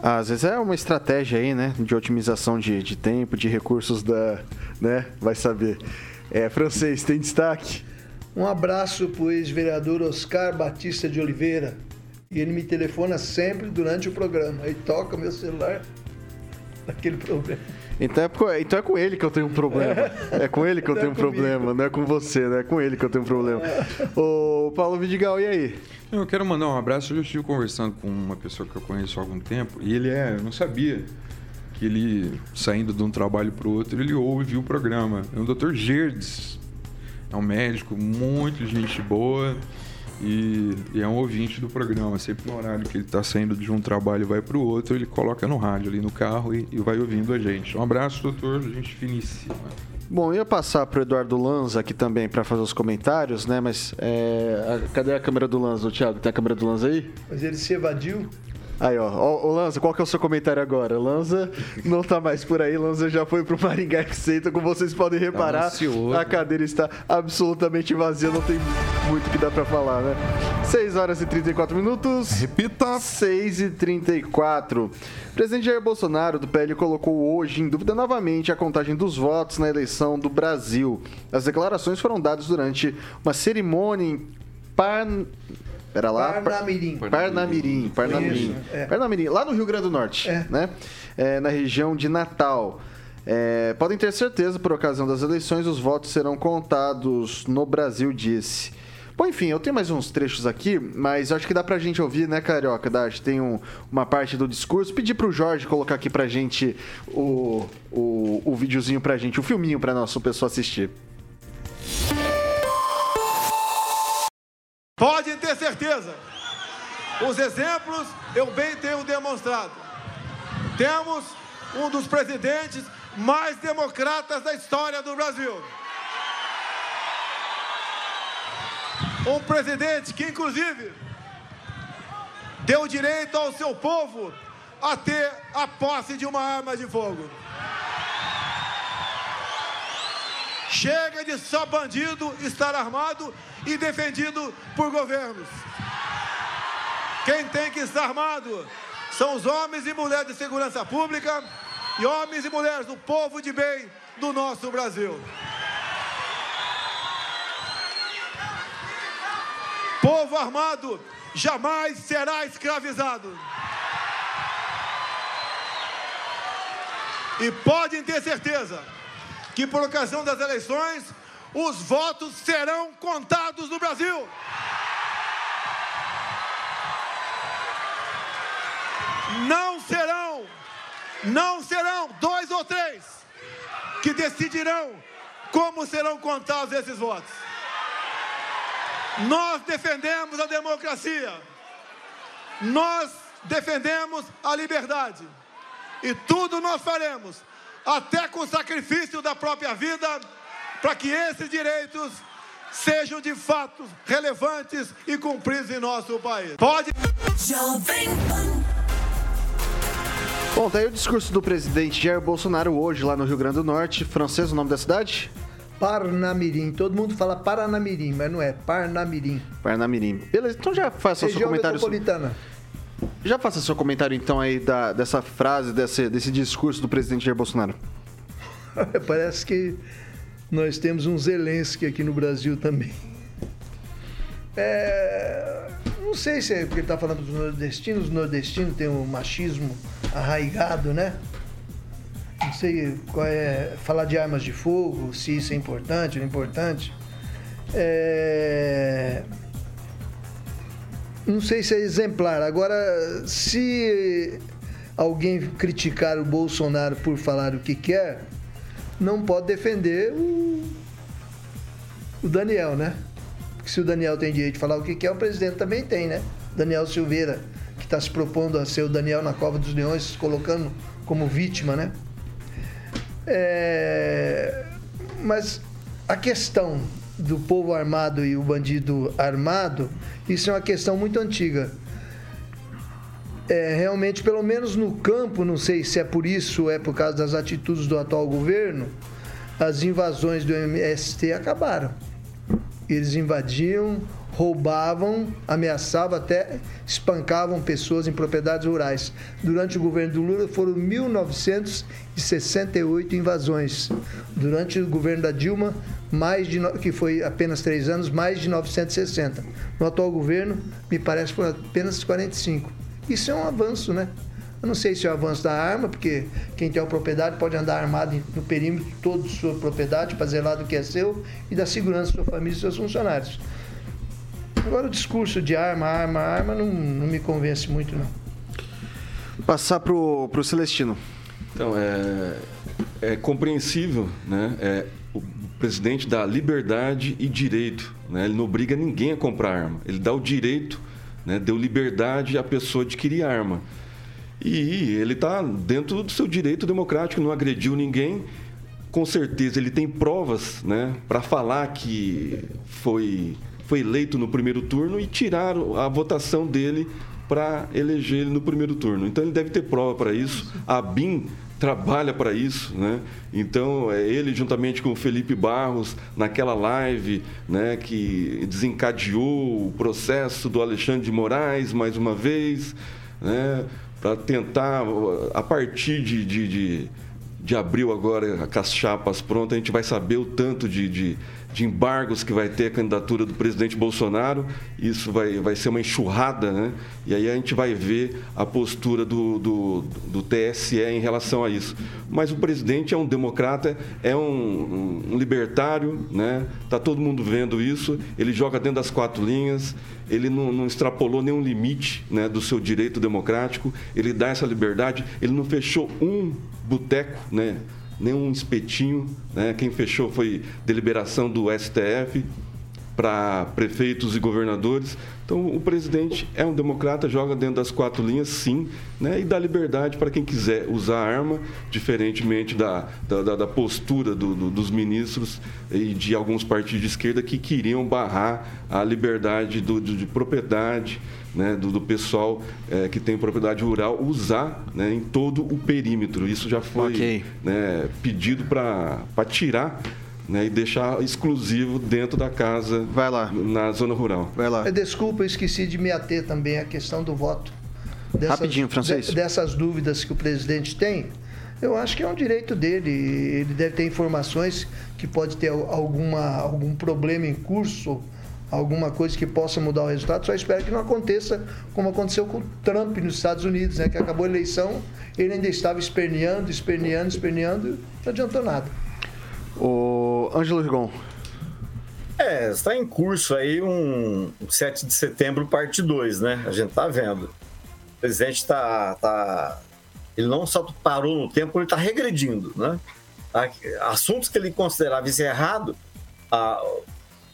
Às vezes é uma estratégia aí, né? De otimização de, de tempo, de recursos da. né? Vai saber. É, francês, tem destaque? Um abraço para o ex-vereador Oscar Batista de Oliveira. E ele me telefona sempre durante o programa. Aí toca meu celular naquele problema. Então é, com, então é com ele que eu tenho um problema. É com ele que eu tenho um problema, não é com você, né? É com ele que eu tenho um problema. Ô, Paulo Vidigal, e aí? Eu quero mandar um abraço. Eu estive conversando com uma pessoa que eu conheço há algum tempo e ele é, eu não sabia que ele, saindo de um trabalho para o outro, ele ouve o programa. É o Dr. Gerdes. É um médico muito gente boa e, e, é um ouvinte do programa. Sempre no horário que ele está saindo de um trabalho e vai para o outro, ele coloca no rádio ali no carro e, e vai ouvindo a gente. Um abraço, doutor. Gente finíssima. Bom, eu ia passar para o Eduardo Lanza aqui também para fazer os comentários, né? Mas é, a, cadê a câmera do Lanza, Thiago? Tem a câmera do Lanza aí? Mas ele se evadiu. Aí, ó. Ô, Lanza, qual que é o seu comentário agora? Lanza não tá mais por aí. Lanza já foi pro Maringá FC. Então, como vocês podem reparar, tá a cadeira está absolutamente vazia. Não tem muito que dá pra falar, né? 6 horas e 34 minutos. Repita. 6 e 34. O presidente Jair Bolsonaro, do PL, colocou hoje em dúvida novamente a contagem dos votos na eleição do Brasil. As declarações foram dadas durante uma cerimônia em Pan... Pera lá. Parnamirim. Parnamirim. Parnamirim. É. Parnamirim. Lá no Rio Grande do Norte, É. né? É, na região de Natal. É, podem ter certeza, por ocasião das eleições, os votos serão contados no Brasil, disse. Bom, enfim, eu tenho mais uns trechos aqui, mas acho que dá pra gente ouvir, né, Carioca? Dá, acho que tem um- uma parte do discurso. Pedir pro Jorge colocar aqui pra gente o, o, o videozinho pra gente, o filminho pra nosso pessoal assistir. Podem ter certeza. Os exemplos eu bem tenho demonstrado. Temos um dos presidentes mais democratas da história do Brasil. Um presidente que, inclusive, deu direito ao seu povo a ter a posse de uma arma de fogo. Chega de só bandido estar armado e defendido por governos. Quem tem que estar armado são os homens e mulheres de segurança pública e homens e mulheres do povo de bem do nosso Brasil. Povo armado jamais será escravizado. E podem ter certeza que, por ocasião das eleições, os votos serão contados no Brasil. Não serão, não serão dois ou três que decidirão como serão contados esses votos. Nós defendemos a democracia. nós defendemos a liberdade. E tudo nós faremos, até com o sacrifício da própria vida, para que esses direitos sejam de fato relevantes e cumpridos em nosso país. Pode. Jovem Pan. Bom, tá aí o discurso do presidente Jair Bolsonaro hoje lá no Rio Grande do Norte. Francês, o nome da cidade? Parnamirim. Todo mundo fala Paranamirim, mas não é Parnamirim. Parnamirim. Beleza, então já faça o seu comentário. metropolitana. Já faça seu comentário então aí da, dessa frase, desse, desse discurso do presidente Jair Bolsonaro. Parece que nós temos um Zelensky aqui no Brasil também. É, não sei se é porque ele está falando dos nordestinos. Os nordestinos têm um machismo arraigado, né? Não sei qual é. Falar de armas de fogo, se isso é importante ou não é importante. É, não sei se é exemplar. Agora, se alguém criticar o Bolsonaro por falar o que quer, não pode defender o, o Daniel, né? Porque se o Daniel tem direito de falar o que quer, o presidente também tem, né? Daniel Silveira, que está se propondo a ser o Daniel na Cova dos Leões, se colocando como vítima, né? É, Mas a questão do povo armado e o bandido armado, isso é uma questão muito antiga. É, realmente, pelo menos no campo, não sei se é por isso ou é por causa das atitudes do atual governo, as invasões do MST acabaram. Eles invadiam, roubavam, ameaçavam, até espancavam pessoas em propriedades rurais. Durante o governo do Lula foram 1968 invasões. Durante o governo da Dilma, mais de que foi apenas três anos, mais de 960. No atual governo, me parece que foram apenas 45. Isso é um avanço, né? Eu não sei se é o avanço da arma, porque quem tem uma propriedade pode andar armado no perímetro todo de sua propriedade para zelar do que é seu e da segurança da sua família e dos seus funcionários. Agora o discurso de arma, arma, arma não, não me convence muito, não. Passar pro, pro Celestino. Então, é, é compreensível, né? É, o presidente dá liberdade e direito, né? Ele não obriga ninguém a comprar arma. Ele dá o direito, né? Deu liberdade à pessoa adquirir arma. E ele está dentro do seu direito democrático, não agrediu ninguém. Com certeza ele tem provas né, para falar que foi, foi eleito no primeiro turno e tiraram a votação dele para eleger ele no primeiro turno. Então ele deve ter prova para isso. A BIM trabalha para isso, né? Então é ele juntamente com o Felipe Barros naquela live, né, que desencadeou o processo do Alexandre de Moraes mais uma vez, né, para tentar a partir de, de, de, de abril agora com as chapas prontas a gente vai saber o tanto de, de, de embargos que vai ter a candidatura do presidente Bolsonaro. Isso vai, vai ser uma enxurrada, né? E aí a gente vai ver a postura do, do, do TSE em relação a isso. Mas o presidente é um democrata, é um, um libertário, né? Tá todo mundo vendo isso. Ele joga dentro das quatro linhas. Ele não, não extrapolou nenhum limite né, do seu direito democrático. Ele dá essa liberdade. Ele não fechou um boteco, né? Nenhum espetinho. Né? Quem fechou foi deliberação do STF para prefeitos e governadores. Então, o presidente é um democrata, joga dentro das quatro linhas, sim, né? e dá liberdade para quem quiser usar a arma, diferentemente da, da, da- postura do- do- dos ministros e de alguns partidos de esquerda que queriam barrar a liberdade do- do- de propriedade né? do, do pessoal eh, que tem propriedade rural usar né? em todo o perímetro. Isso já foi Ok. né, pedido para tirar né, e deixar exclusivo dentro da casa Vai lá. na zona rural. Vai lá. Eh, Desculpa, eu esqueci de me ater também à questão do voto. Rapidinho, francês. de- dessas dúvidas que o presidente tem, eu acho que é um direito dele. Ele deve ter informações que pode ter al- alguma, algum problema em curso, alguma coisa que possa mudar o resultado. Só espero que não aconteça como aconteceu com o Trump nos Estados Unidos, né? que acabou a eleição, ele ainda estava esperneando, esperneando, esperneando, e não adiantou nada. O Ângelo Rigon. É, está em curso aí um 7 de setembro, parte 2, né? A gente tá vendo. O presidente está. Tá, ele não só parou no tempo, ele está regredindo, né? Assuntos que ele considerava errado, a-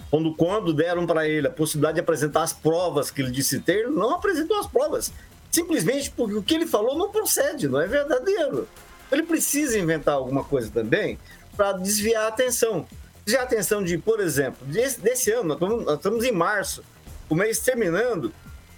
Quando, quando deram para ele a possibilidade de apresentar as provas que ele disse ter, ele não apresentou as provas. Simplesmente porque o que ele falou não procede, não é verdadeiro. Ele precisa inventar alguma coisa também para desviar a atenção. Desviar a atenção de, por exemplo, desse, desse ano, nós estamos, em março, o mês terminando,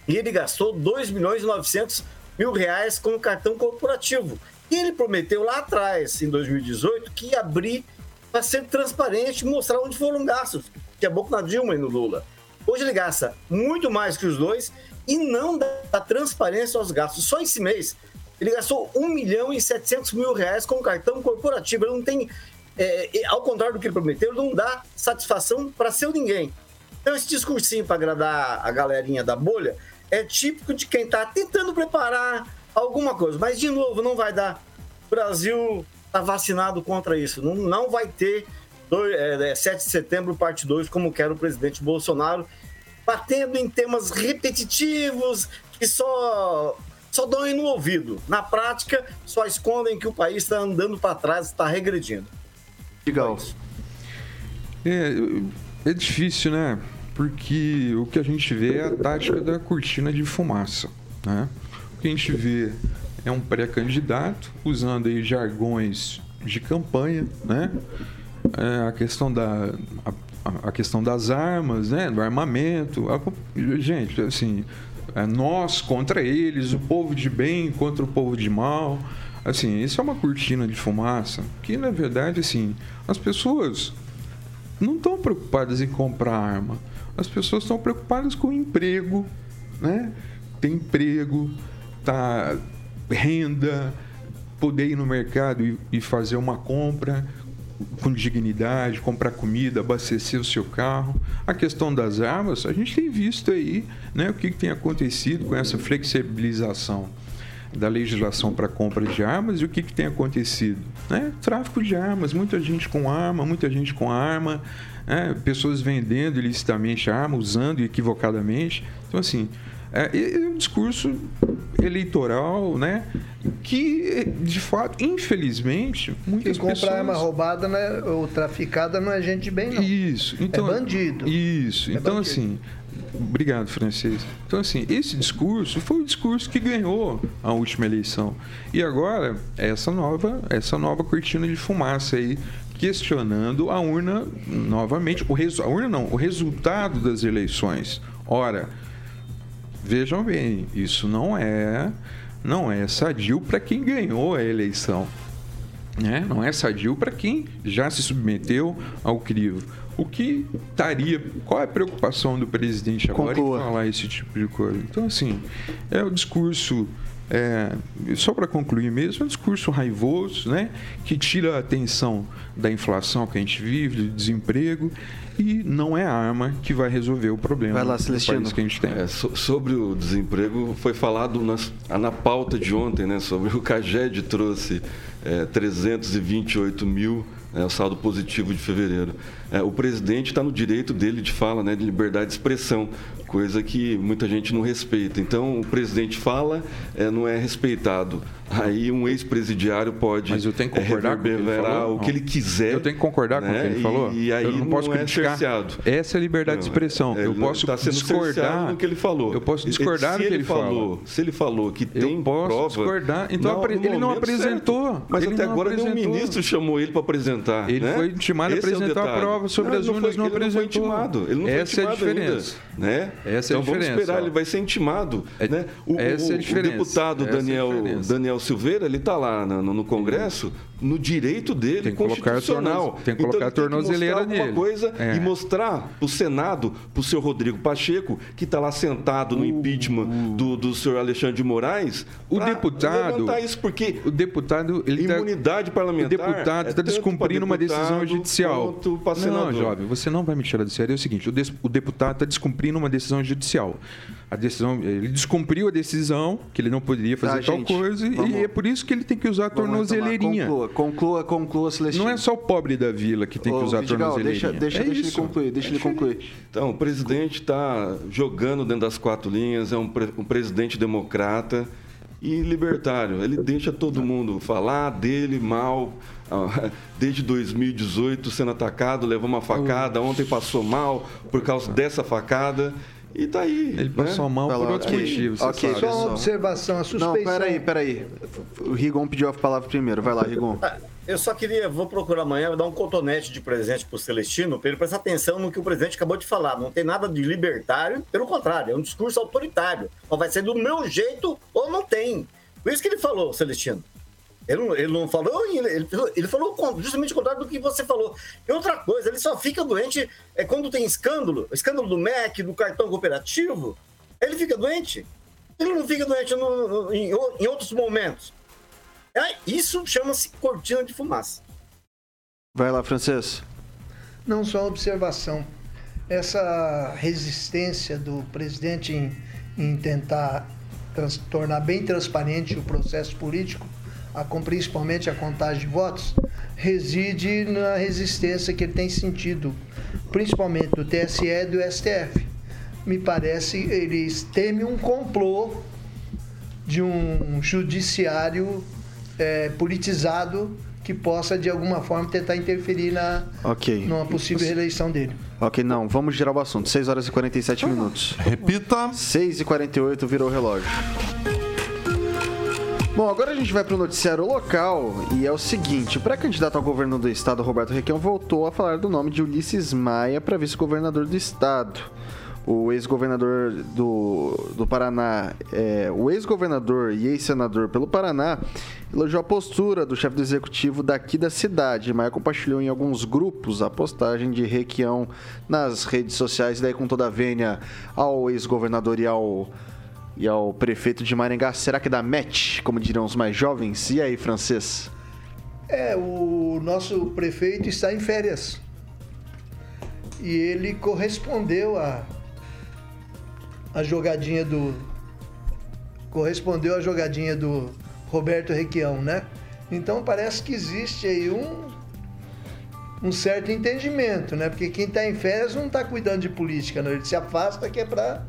e ele gastou 2 milhões e 900 mil reais com o cartão corporativo. E ele prometeu lá atrás, em 2018, que ia abrir para ser transparente mostrar onde foram gastos. Que é bom na Dilma e no Lula. Hoje ele gasta muito mais que os dois e não dá transparência aos gastos. Só esse mês ele gastou 1 milhão e 700 mil reais com cartão corporativo. Ele não tem, é, ao contrário do que ele prometeu, não dá satisfação para seu ninguém. Então, esse discursinho para agradar a galerinha da bolha é típico de quem está tentando preparar alguma coisa. Mas, de novo, não vai dar. O Brasil está vacinado contra isso. Não, não vai ter dois, é, 7 de setembro, parte 2, como quer o presidente Bolsonaro, batendo em temas repetitivos que só só doem no ouvido. Na prática, só escondem que o país está andando para trás, está regredindo. Legal. É, é difícil, né? Porque o que a gente vê é a tática da cortina de fumaça. Né? O que a gente vê é um pré-candidato usando aí jargões de campanha, né? É a questão da a, a, questão das armas, né? Do armamento. A, gente, assim, é nós contra eles, o povo de bem contra o povo de mal. Assim, isso é uma cortina de fumaça que, na verdade, assim, as pessoas não estão preocupadas em comprar arma. As pessoas estão preocupadas com o emprego, né? Tem emprego, tá renda, poder ir no mercado e, e fazer uma compra com dignidade, comprar comida, abastecer o seu carro. A questão das armas, a gente tem visto aí né, o que, que tem acontecido com essa flexibilização da legislação para compra de armas e o que, que tem acontecido? Né? Tráfico de armas, muita gente com arma, muita gente com arma, né? pessoas vendendo ilicitamente arma, usando equivocadamente. Então, assim, é, um discurso eleitoral, né? Que, de fato, infelizmente, muitas Quem compra pessoas... arma roubada né, ou traficada não é gente de bem, não. Isso. Então, é bandido. Isso. É então, bandido. assim... Obrigado, Francisco. Então, assim, esse discurso foi o discurso que ganhou a última eleição. E agora, essa nova, essa nova cortina de fumaça aí, questionando a urna novamente. O. A urna não, o resultado das eleições. Ora, vejam bem, isso não é não é sadio para quem ganhou a eleição. Né? Não é sadio para quem já se submeteu ao crivo. O que estaria. Qual é a preocupação do presidente agora Conclua. em falar esse tipo de coisa? Então, assim, é o discurso. é, só para concluir mesmo, é um discurso raivoso, né? que tira a atenção da inflação que a gente vive, do desemprego, e não é a arma que vai resolver o problema Vai lá, do Celestino. país que a gente tem. É, so- sobre o desemprego, foi falado nas- na pauta de ontem, né? Sobre o Caged trouxe é, 328 mil, é, o saldo positivo de fevereiro. É, o presidente está no direito dele de fala, né? De liberdade de expressão, coisa que muita gente não respeita. Então, o presidente fala, é, não é respeitado. Aí um ex-presidiário pode Mas eu tenho que concordar com o que ele o que ele quiser. Eu tenho que concordar com o que né? ele E- falou. E, aí eu não posso é criticar. cerceado. Essa é a liberdade de Não, expressão. é, eu posso tá discordar do que ele falou. Eu posso discordar do que ele falou. Se ele falou que tem Eu posso prova, discordar. Então, no ele não apresentou. certo. Mas até não agora nenhum apresentou. ministro chamou ele para apresentar. Ele né? foi intimado a Esse é o apresentar a detalhe. prova sobre as não urnas, não ele Não foi apresentou. intimado. Ele não Essa é a diferença. ainda. Né? Essa é a então vamos diferença, esperar, ele vai ser intimado. né? o, essa é a o- o diferença. deputado Essa é a Daniel, diferença. Daniel Silveira, ele está lá no, no Congresso, no direito dele, Tem que colocar a constitucional. tem que colocar a então, ele tem que tornozeleira nele. coisa É. e mostrar para o Senado, para o senhor Rodrigo Pacheco, que está lá sentado no impeachment do, do senhor Alexandre de Moraes, O deputado- levantar isso, porque O deputado. Ele tá- imunidade parlamentar. O deputado é está tanto descumprindo pra uma decisão deputado judicial. Não, jovem, você não vai me tirar do sério. É o seguinte: o, des- o deputado está descumprindo uma decisão judicial. A decisão, ele descumpriu a decisão, que ele não poderia fazer Tá, tal gente, coisa, vamos- e é por isso que ele tem que usar a tornozeleirinha. Conclua, conclua, conclua, Celestino. Não é só o pobre da vila que tem que Ô, usar a Vidigal, tornozeleirinha. deixa, deixa, é deixa ele concluir, deixa ele concluir. Então, o presidente está jogando dentro das quatro linhas, é um, pre- um presidente democrata e libertário. Ele deixa todo mundo falar dele mal. Ah, Desde 2018 sendo atacado, levou uma facada, ontem passou mal por causa dessa facada. E tá aí. Ele passou mal por outros Ok, motivos. ok, sabe. Só uma observação, a Não, suspeição... peraí, peraí. O Rigon pediu a palavra primeiro. Vai lá, Rigon. Ah, Eu só queria, vou procurar amanhã, vou dar um cotonete de presente pro Celestino, para ele prestar atenção no que o presidente acabou de falar. Não tem nada de libertário, pelo contrário, é um discurso autoritário. Ou vai ser do meu jeito ou não tem. Por isso que ele falou, Celestino. Ele não, ele não falou, ele, ele falou- justamente o contrário do que você falou. E outra coisa, ele só fica doente é quando tem escândalo, escândalo do MEC, do cartão cooperativo, ele fica doente. Ele não fica doente no- no- em, em outros momentos. É, isso chama-se cortina de fumaça. Vai lá, francês. Não só uma observação. Essa resistência do presidente em, em tentar trans- tornar bem transparente o processo político, a, principalmente a contagem de votos, reside na resistência que ele tem sentido, principalmente do TSE e do STF. Me parece eles temem um complô de um judiciário eh, politizado que possa de alguma forma tentar interferir na Ok. numa possível reeleição dele. Ok, não, vamos girar o assunto. 6 horas e 47 minutos. Repita. 6 e 48 virou o relógio. Bom, agora a gente vai para o noticiário local e é o seguinte: o pré-candidato ao governo do estado, Roberto Requião, voltou a falar do nome de Ulisses Maia para vice-governador do estado. O ex-governador do, do Paraná, é, o ex-governador e ex-senador pelo Paraná, elogiou a postura do chefe do executivo daqui da cidade. Maia compartilhou em alguns grupos a postagem de Requião nas redes sociais, daí com toda a vênia ao ex-governador e ao e ao prefeito de Maringá. Será que dá match, como dirão os mais jovens? E aí, francês? É, o nosso prefeito está em férias. E ele correspondeu a a jogadinha do correspondeu à jogadinha do Roberto Requião, né? Então parece que existe aí um um certo entendimento, né? Porque quem está em férias não está cuidando de política, não. Ele se afasta que é para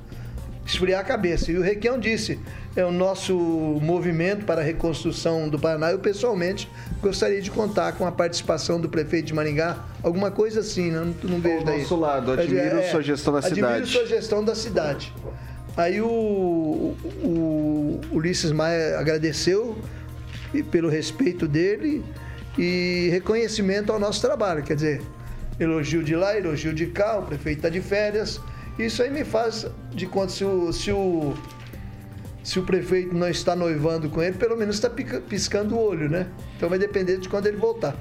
esfriar a cabeça. E o Requião disse, é o nosso movimento para a reconstrução do Paraná. Eu, pessoalmente, gostaria de contar com a participação do prefeito de Maringá, alguma coisa assim, né? não, não vejo Ao daí. nosso lado, admiro sua gestão da admiro cidade. sua gestão da cidade. Aí o, o, o Ulisses Maia agradeceu pelo respeito dele e reconhecimento ao nosso trabalho. Quer dizer, elogio de lá, elogio de cá, o prefeito está de férias. Isso aí me faz de conta se o, se o, se o prefeito não está noivando com ele, pelo menos está piscando o olho, né? Então vai depender de quando ele voltar.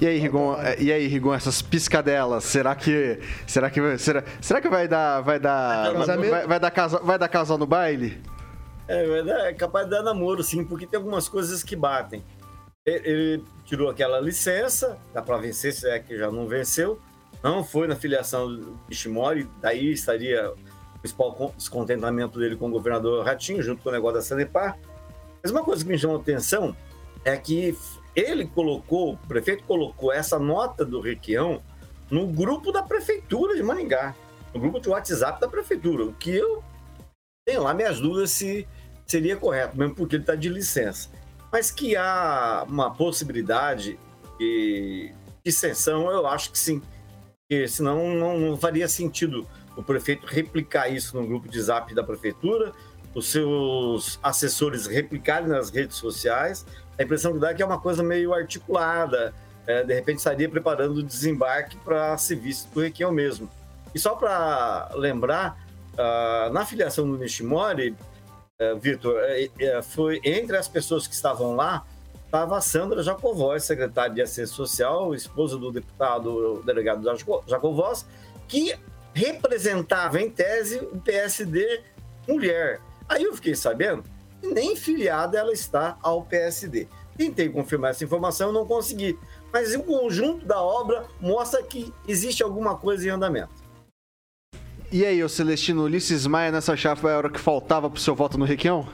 E aí, Rigon, eh, e aí, Rigon, essas piscadelas, será que será que será, será que vai dar vai dar vai, vai dar casal, vai dar casal no baile? É, vai dar- é capaz de dar namoro, sim, porque tem algumas coisas que batem. Ele, ele tirou aquela licença, dá para vencer, se é que já não venceu. Não foi na filiação do Ishimori, daí estaria o principal con- descontentamento dele com o governador Ratinho, junto com o negócio da Sanepar. Mas uma coisa que me chamou a atenção é que ele colocou, o prefeito colocou essa nota do Requião no grupo da prefeitura de Maringá, no grupo de WhatsApp da prefeitura, o que eu tenho lá minhas dúvidas se seria correto, mesmo porque ele está de licença. Mas que há uma possibilidade de dissensão, eu acho que sim. Porque senão não, não faria sentido o prefeito replicar isso no grupo de zap da prefeitura, os seus assessores replicarem nas redes sociais. A impressão que dá é que é uma coisa meio articulada. é, de repente estaria preparando o desembarque para ser visto por Requião mesmo. E só para lembrar, ah, na filiação do Nishimori, eh, Vitor, eh, foi entre as pessoas que estavam lá, estava a Sandra Jacovós, secretária de Assistência Social, esposa do deputado o delegado Jaco- Jacovós, que representava, em tese, o PSD mulher. Aí eu fiquei sabendo que nem filiada ela está ao PSD. Tentei confirmar essa informação, não consegui. Mas o conjunto da obra mostra que existe alguma coisa em andamento. E aí, ô Celestino Ulisses Maia nessa chave é a hora que faltava pro seu voto no Requião?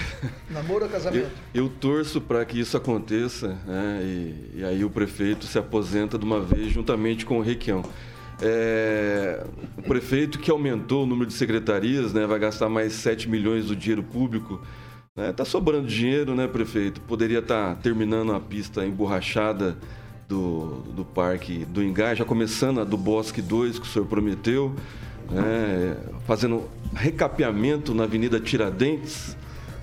Namoro ou Eu, casamento? eu torço para que isso aconteça né, e, e aí o prefeito se aposenta de uma vez juntamente com o Requião. É, o prefeito que aumentou o número de secretarias né, vai gastar mais 7 milhões do dinheiro público É, tá sobrando dinheiro, né, prefeito? Poderia estar terminando a pista emborrachada do, do Parque do Ingá, já começando a do Bosque 2, que o senhor prometeu, né, fazendo recapeamento na Avenida Tiradentes,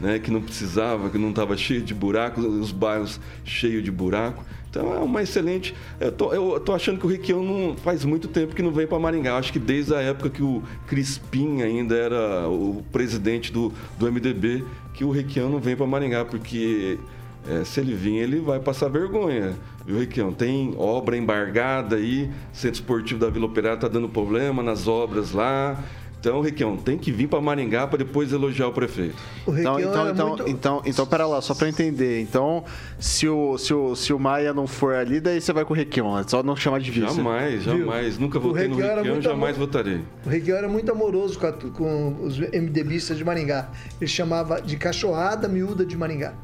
né, que não precisava, que não estava cheio de buracos, os bairros cheios de buraco. Então é uma excelente. Eu tô, eu tô achando que o Requião não faz muito tempo que não vem para Maringá. Acho que desde a época que o Crispim ainda era o presidente do, do MDB, que o Requião não vem para Maringá, porque é, se ele vir, ele vai passar vergonha. Viu, Requião? Tem obra embargada aí, Centro Esportivo da Vila Operária está dando problema nas obras lá. Então, Requião, tem que vir para Maringá para depois elogiar o prefeito. O Então, Requião então, era então, muito- então, então, pera lá, só pra eu entender. Então, se o, se o, se o Maia não for ali, daí você vai com o Requião. É só não chamar de vice. Jamais, jamais. Nunca O votei no Requião jamais amor- votarei. O Requião era muito amoroso com, a- com os MDBistas de Maringá. Ele chamava de cachorrada miúda de Maringá.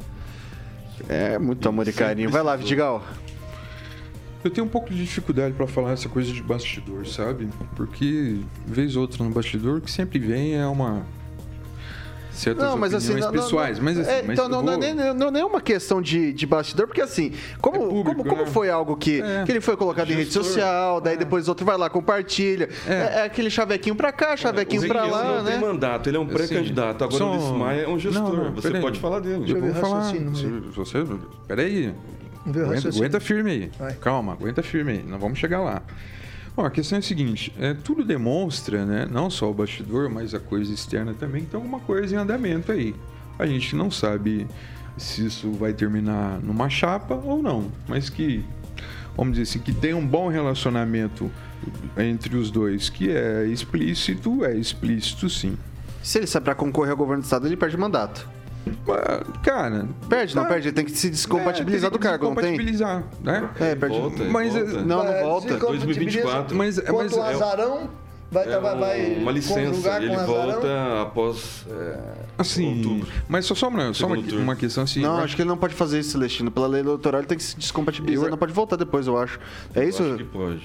É, muito amor e carinho. Vai lá, Vidigal. Eu tenho um pouco de dificuldade pra falar essa coisa de bastidor, sabe? Porque, vez ou outra no bastidor, que sempre vem é uma. certas Não, mas assim, não, não, pessoais. não- mas assim, é, mas então não, não, é vou- nem, não, não é uma questão de, de bastidor, porque assim, como, como, como né? foi algo que, É. que ele foi colocado em rede Gestor. social, daí depois outro vai lá, compartilha. É, é aquele chavequinho pra cá, chavequinho pra Requião lá, não né? tem mandato, ele é um Assim, pré-candidato. Agora só- o Ulisses Maia é um gestor. Não, não, Você pode falar dele. Eu vou falar. vamos você, peraí. O Aguenta, aguenta firme aí. Vai. Calma, aguenta firme aí. Não vamos chegar lá. Bom, a questão é a seguinte: é, tudo demonstra, né, não só o bastidor, mas a coisa externa também, que tem alguma coisa em andamento aí. A gente não sabe se isso vai terminar numa chapa ou não, mas que, vamos dizer assim, que tem um bom relacionamento entre os dois, que é explícito, é explícito sim. Se ele sai pra concorrer ao governo do estado, ele perde mandato. Cara. Perde, não perde, ele tem que se descompatibilizar É, do cargo, não tem? Descompatibilizar, né? É, perde. Volta, Mas, volta. Não, não Vai, volta. se compatibiliza 2024. Mas, Quanto mas o é- azarão vai, É vai, vai uma licença, ele volta após é, Assim, outubro. mas só, só, uma, só uma, uma questão assim. Não, eu acho que ele não pode fazer isso, Celestino. Pela lei eleitoral, ele tem que se descompatibilizar. Eu- Ele não pode voltar depois, eu acho. É isso? Acho que pode.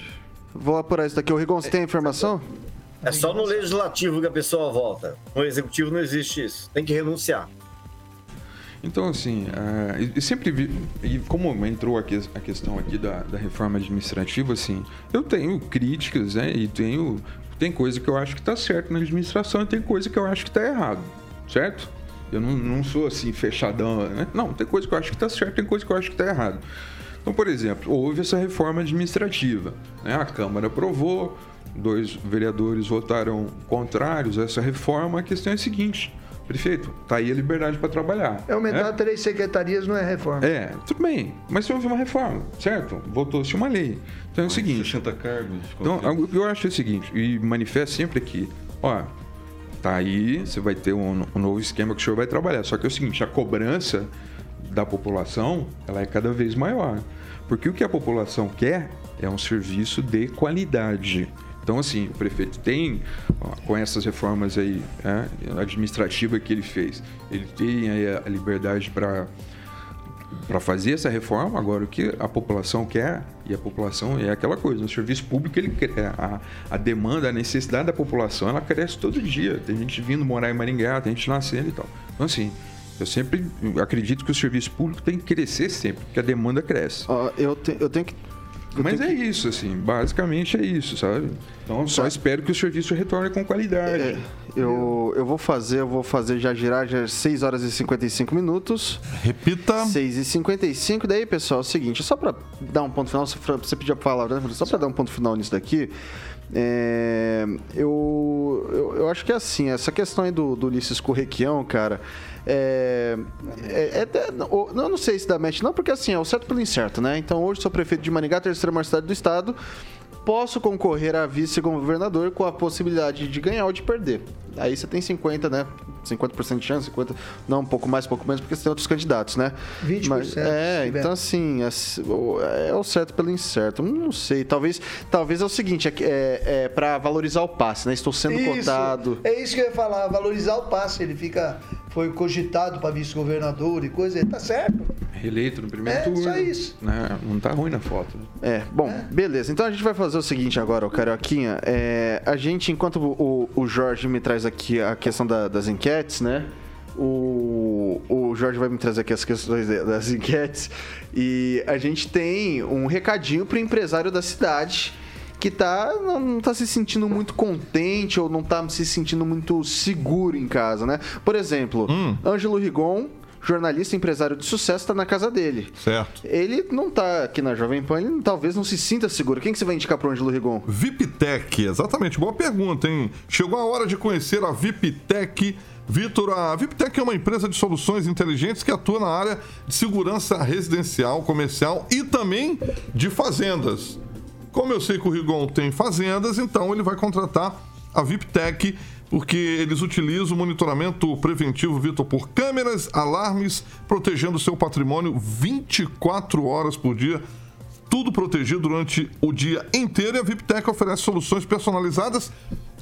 Vou apurar isso daqui. O Rigon, você tem a informação? É só no legislativo que a pessoa volta. No executivo não existe isso. Tem que renunciar. Então, assim, e sempre vi, e como entrou a, a questão aqui da, da reforma administrativa, assim, eu tenho críticas, né, e tenho, tem coisa que eu acho que está certo na administração e tem coisa que eu acho que está errado, certo? Eu não, não sou, assim, fechadão, né? Não, tem coisa que eu acho que está certo, tem coisa que eu acho que está errado. Então, por exemplo, houve essa reforma administrativa, né? A Câmara aprovou, dois vereadores votaram contrários a essa reforma, a questão é a seguinte... Prefeito, tá aí a liberdade para trabalhar. É aumentar né? três secretarias, não é reforma. É, tudo bem. Mas houve uma reforma, certo? Votou-se uma lei. Então é o seguinte. 60 cargos. Então, o que eu acho é o seguinte, e manifesto sempre aqui, ó, tá aí, você vai ter um, um novo esquema que o senhor vai trabalhar. Só que é o seguinte, a cobrança da população, ela é cada vez maior. Porque o que a população quer é um serviço de qualidade. Então, assim, o prefeito tem, com essas reformas aí, né, administrativa que ele fez, ele tem a liberdade para para fazer essa reforma, agora o que a população quer, e a população é aquela coisa, o serviço público, ele, cre- a, a demanda, a necessidade da população, ela cresce todo dia. Tem gente vindo morar em Maringá, tem gente nascendo e tal. Então, assim, eu sempre acredito que o serviço público tem que crescer sempre, porque a demanda cresce. Ó, eu, te- eu tenho que. Mas é que- isso, assim, basicamente é isso, sabe? Então, só espero que o serviço retorne com qualidade. É, eu, eu vou fazer, eu vou fazer já girar já 6 horas e 55 minutos. Repita. 6 e 55 daí, pessoal, é o seguinte, só pra dar um ponto final, você pediu a palavra, né? Só pra dar um ponto final nisso daqui, é, eu, eu, eu acho que é assim, essa questão aí do, do Ulisses Correquião, cara, é, é, é eu não sei se dá match não, porque assim, é o certo pelo incerto, né? Então hoje sou prefeito de Maringá, terceira maior cidade do estado, posso concorrer a vice-governador com a possibilidade de ganhar ou de perder. Aí você tem 50, né? 50% de chance, 50, não, um pouco mais, um pouco menos, porque você tem outros candidatos, né? 20%, Mas, é, então assim, é, o- é o certo pelo incerto. Não sei, talvez, talvez é o seguinte, é, é, é para valorizar o passe, né? Estou sendo Isso, cotado. É isso que eu ia falar, valorizar o passe. Ele fica, foi cogitado para vice-governador e coisa, ele tá certo. Reeleito no primeiro É, turno. só isso. né? Não tá ruim na foto. É, bom, beleza. Então a gente vai fazer o seguinte agora, o Carioquinha. É, a gente, enquanto o, o Jorge me traz aqui a questão da- das enquetes, né? O, o Jorge vai me trazer aqui as questões das enquetes. E a gente tem um recadinho pro empresário da cidade que tá, não tá se sentindo muito contente ou não tá se sentindo muito seguro em casa, né? Por exemplo, Ângelo Rigon, jornalista empresário de sucesso, tá na casa dele. Certo. Ele não tá aqui na Jovem Pan, ele talvez não se sinta seguro. Quem que você vai indicar pro Ângelo Rigon? VIPTEC, exatamente. Boa pergunta, hein? Chegou a hora de conhecer a VIPTEC. Vitor, a VIPTEC é uma empresa de soluções inteligentes que atua na área de segurança residencial, comercial e também de fazendas. Como eu sei que o Rigon tem fazendas, então ele vai contratar a VIPTEC, porque eles utilizam o monitoramento preventivo, Vitor, por câmeras, alarmes, protegendo seu patrimônio 24 horas por dia tudo protegido durante o dia inteiro e a VIPTEC oferece soluções personalizadas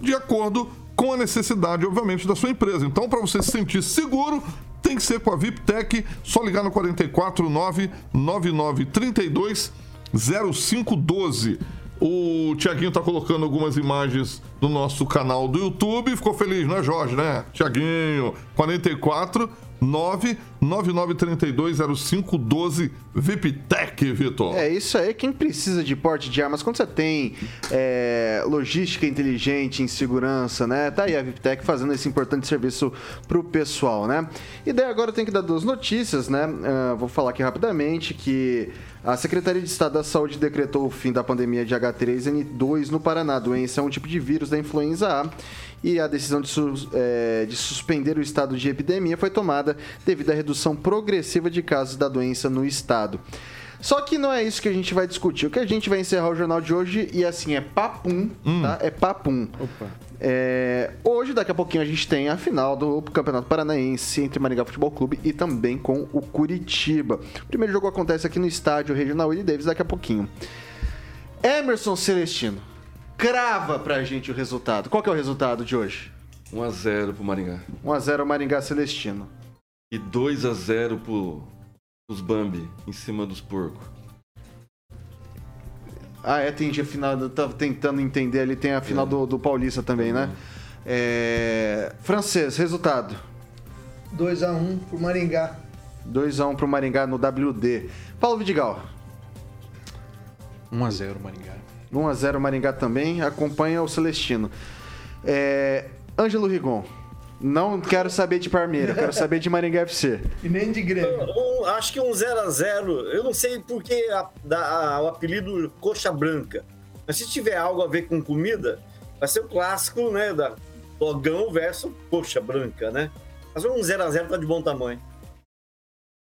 de acordo com a necessidade, obviamente, da sua empresa. Então, para você se sentir seguro, tem que ser com a VIPTEC. Só ligar no 449 9932 0512. O Tiaguinho tá colocando algumas imagens no nosso canal do YouTube. Ficou feliz, né, Jorge, né? Tiaguinho, 44 999320512 VIPTEC, Vitor. É isso aí, quem precisa de porte de armas, quando você tem é, logística inteligente em segurança, né? Tá aí a VIPTEC fazendo esse importante serviço pro pessoal, né? E daí agora eu tenho que dar duas notícias, né? Ah, vou falar aqui rapidamente que a Secretaria de Estado da Saúde decretou o fim da pandemia de H3N2 no Paraná. Doença é um tipo de vírus da influenza A e a decisão de, sus- é, de suspender o estado de epidemia foi tomada devido à redução progressiva de casos da doença no estado. Só que não é isso que a gente vai discutir. O que a gente vai encerrar o jornal de hoje e assim é papum, tá? É papum. É, hoje, daqui a pouquinho, a gente tem a final do Campeonato Paranaense entre Maringá Futebol Clube e também com o Curitiba. O primeiro jogo acontece aqui no estádio Regional Willie Davis daqui a pouquinho. Emerson Celestino, crava pra gente o resultado. Qual que é o resultado de hoje? 1x0 pro Maringá. 1x0 Maringá Celestino. E 2x0 pro, pros Bambi, em cima dos porcos. Ah, é, tem a final. Eu tava tentando entender ali, tem a final do, do Paulista também, né? É, francês, resultado. 2x1 pro Maringá. 2x1 pro Maringá no WD. Paulo Vidigal. 1x0 Maringá. 1x0 Maringá também. Acompanha o Celestino. É, Ângelo Rigon. Não quero saber de Parmeira, quero saber de Maringá FC. E nem de Grêmio. Um- acho que um 0x0. Eu não sei por que a- dá a- o apelido Coxa Branca. Mas se tiver algo a ver com comida, vai ser o clássico, né? Da Dogão versus Coxa Branca, né? Mas um 0x0 tá de bom tamanho.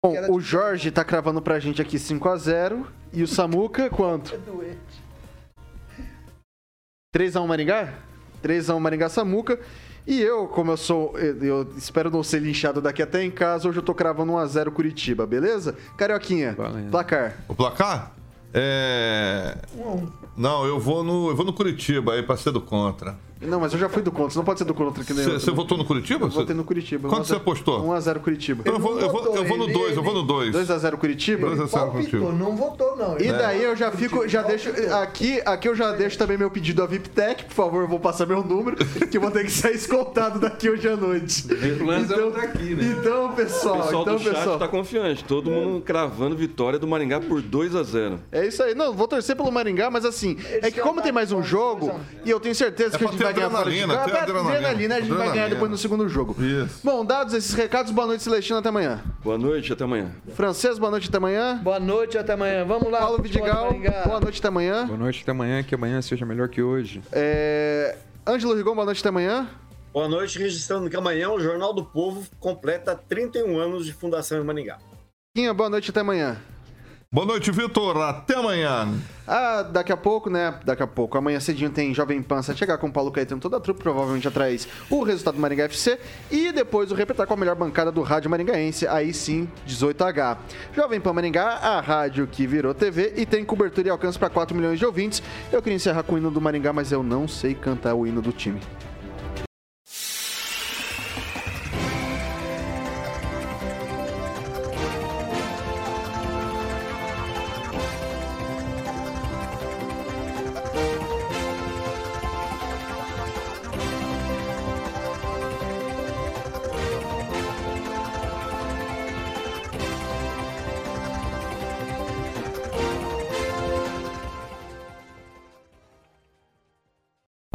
Bom, o Jorge tá cravando pra gente aqui 5x0. E o Samuca, quanto? 3x1 Maringá? 3x1 Maringá Samuca. E eu, como eu sou. Eu espero não ser linchado daqui até em casa, hoje eu tô cravando 1x0 Curitiba, beleza? Carioquinha, placar. O placar? É. Não, eu vou no, eu vou no Curitiba aí pra ser do contra. Não, mas eu já fui do contra, você não pode ser do contra que nem. Você votou no Curitiba? Eu votei no Curitiba. Quanto você apostou? 1x0 Curitiba. Eu vou, eu vou, eu vou no 2, eu vou no 2. 2x0 Curitiba? 2x0 Curitiba. Não votou, não. E daí eu já fico, já deixo. Aqui, aqui eu já deixo também meu pedido à VIPTEC, por favor, eu vou passar meu número, que eu vou ter que sair escoltado daqui hoje à noite. Então, daqui, né? então pessoal, o pessoal então, do chat pessoal. tá confiante. Todo mundo cravando vitória do Maringá por 2x0. É isso aí. Não, vou torcer pelo Maringá, mas assim, é que como tem mais um jogo, e eu tenho certeza É que a gente ter vai ganhar fora de adrenalina, ter é adrenalina. adrenalina, a gente vai ganhar Adrenalina. depois no segundo jogo. Isso. Bom, dados esses recados, boa noite, Celestino, até amanhã. Boa noite, até amanhã. Francês, boa noite, até amanhã. Boa noite, até amanhã. Vamos lá. Paulo Vidigal, boa noite, até amanhã. Boa noite até amanhã, que amanhã seja melhor que hoje. É... Ângelo Rigon, boa noite, até amanhã. Boa noite, registrando que amanhã o Jornal do Povo completa 31 anos de fundação em Maringá. Quinha, boa noite, até amanhã. Boa noite, Vitor. Até amanhã. Ah, daqui a pouco, né? Daqui a pouco. Amanhã cedinho tem Jovem Pan chegar com o Paulo Caetano, toda a trupe, provavelmente atrás o resultado do Maringá FC. E depois o repetar com a melhor bancada do rádio maringaense, aí sim, 18H. Jovem Pan Maringá, a rádio que virou TV e tem cobertura e alcance para 4 milhões de ouvintes. Eu queria encerrar com o hino do Maringá, mas eu não sei cantar o hino do time.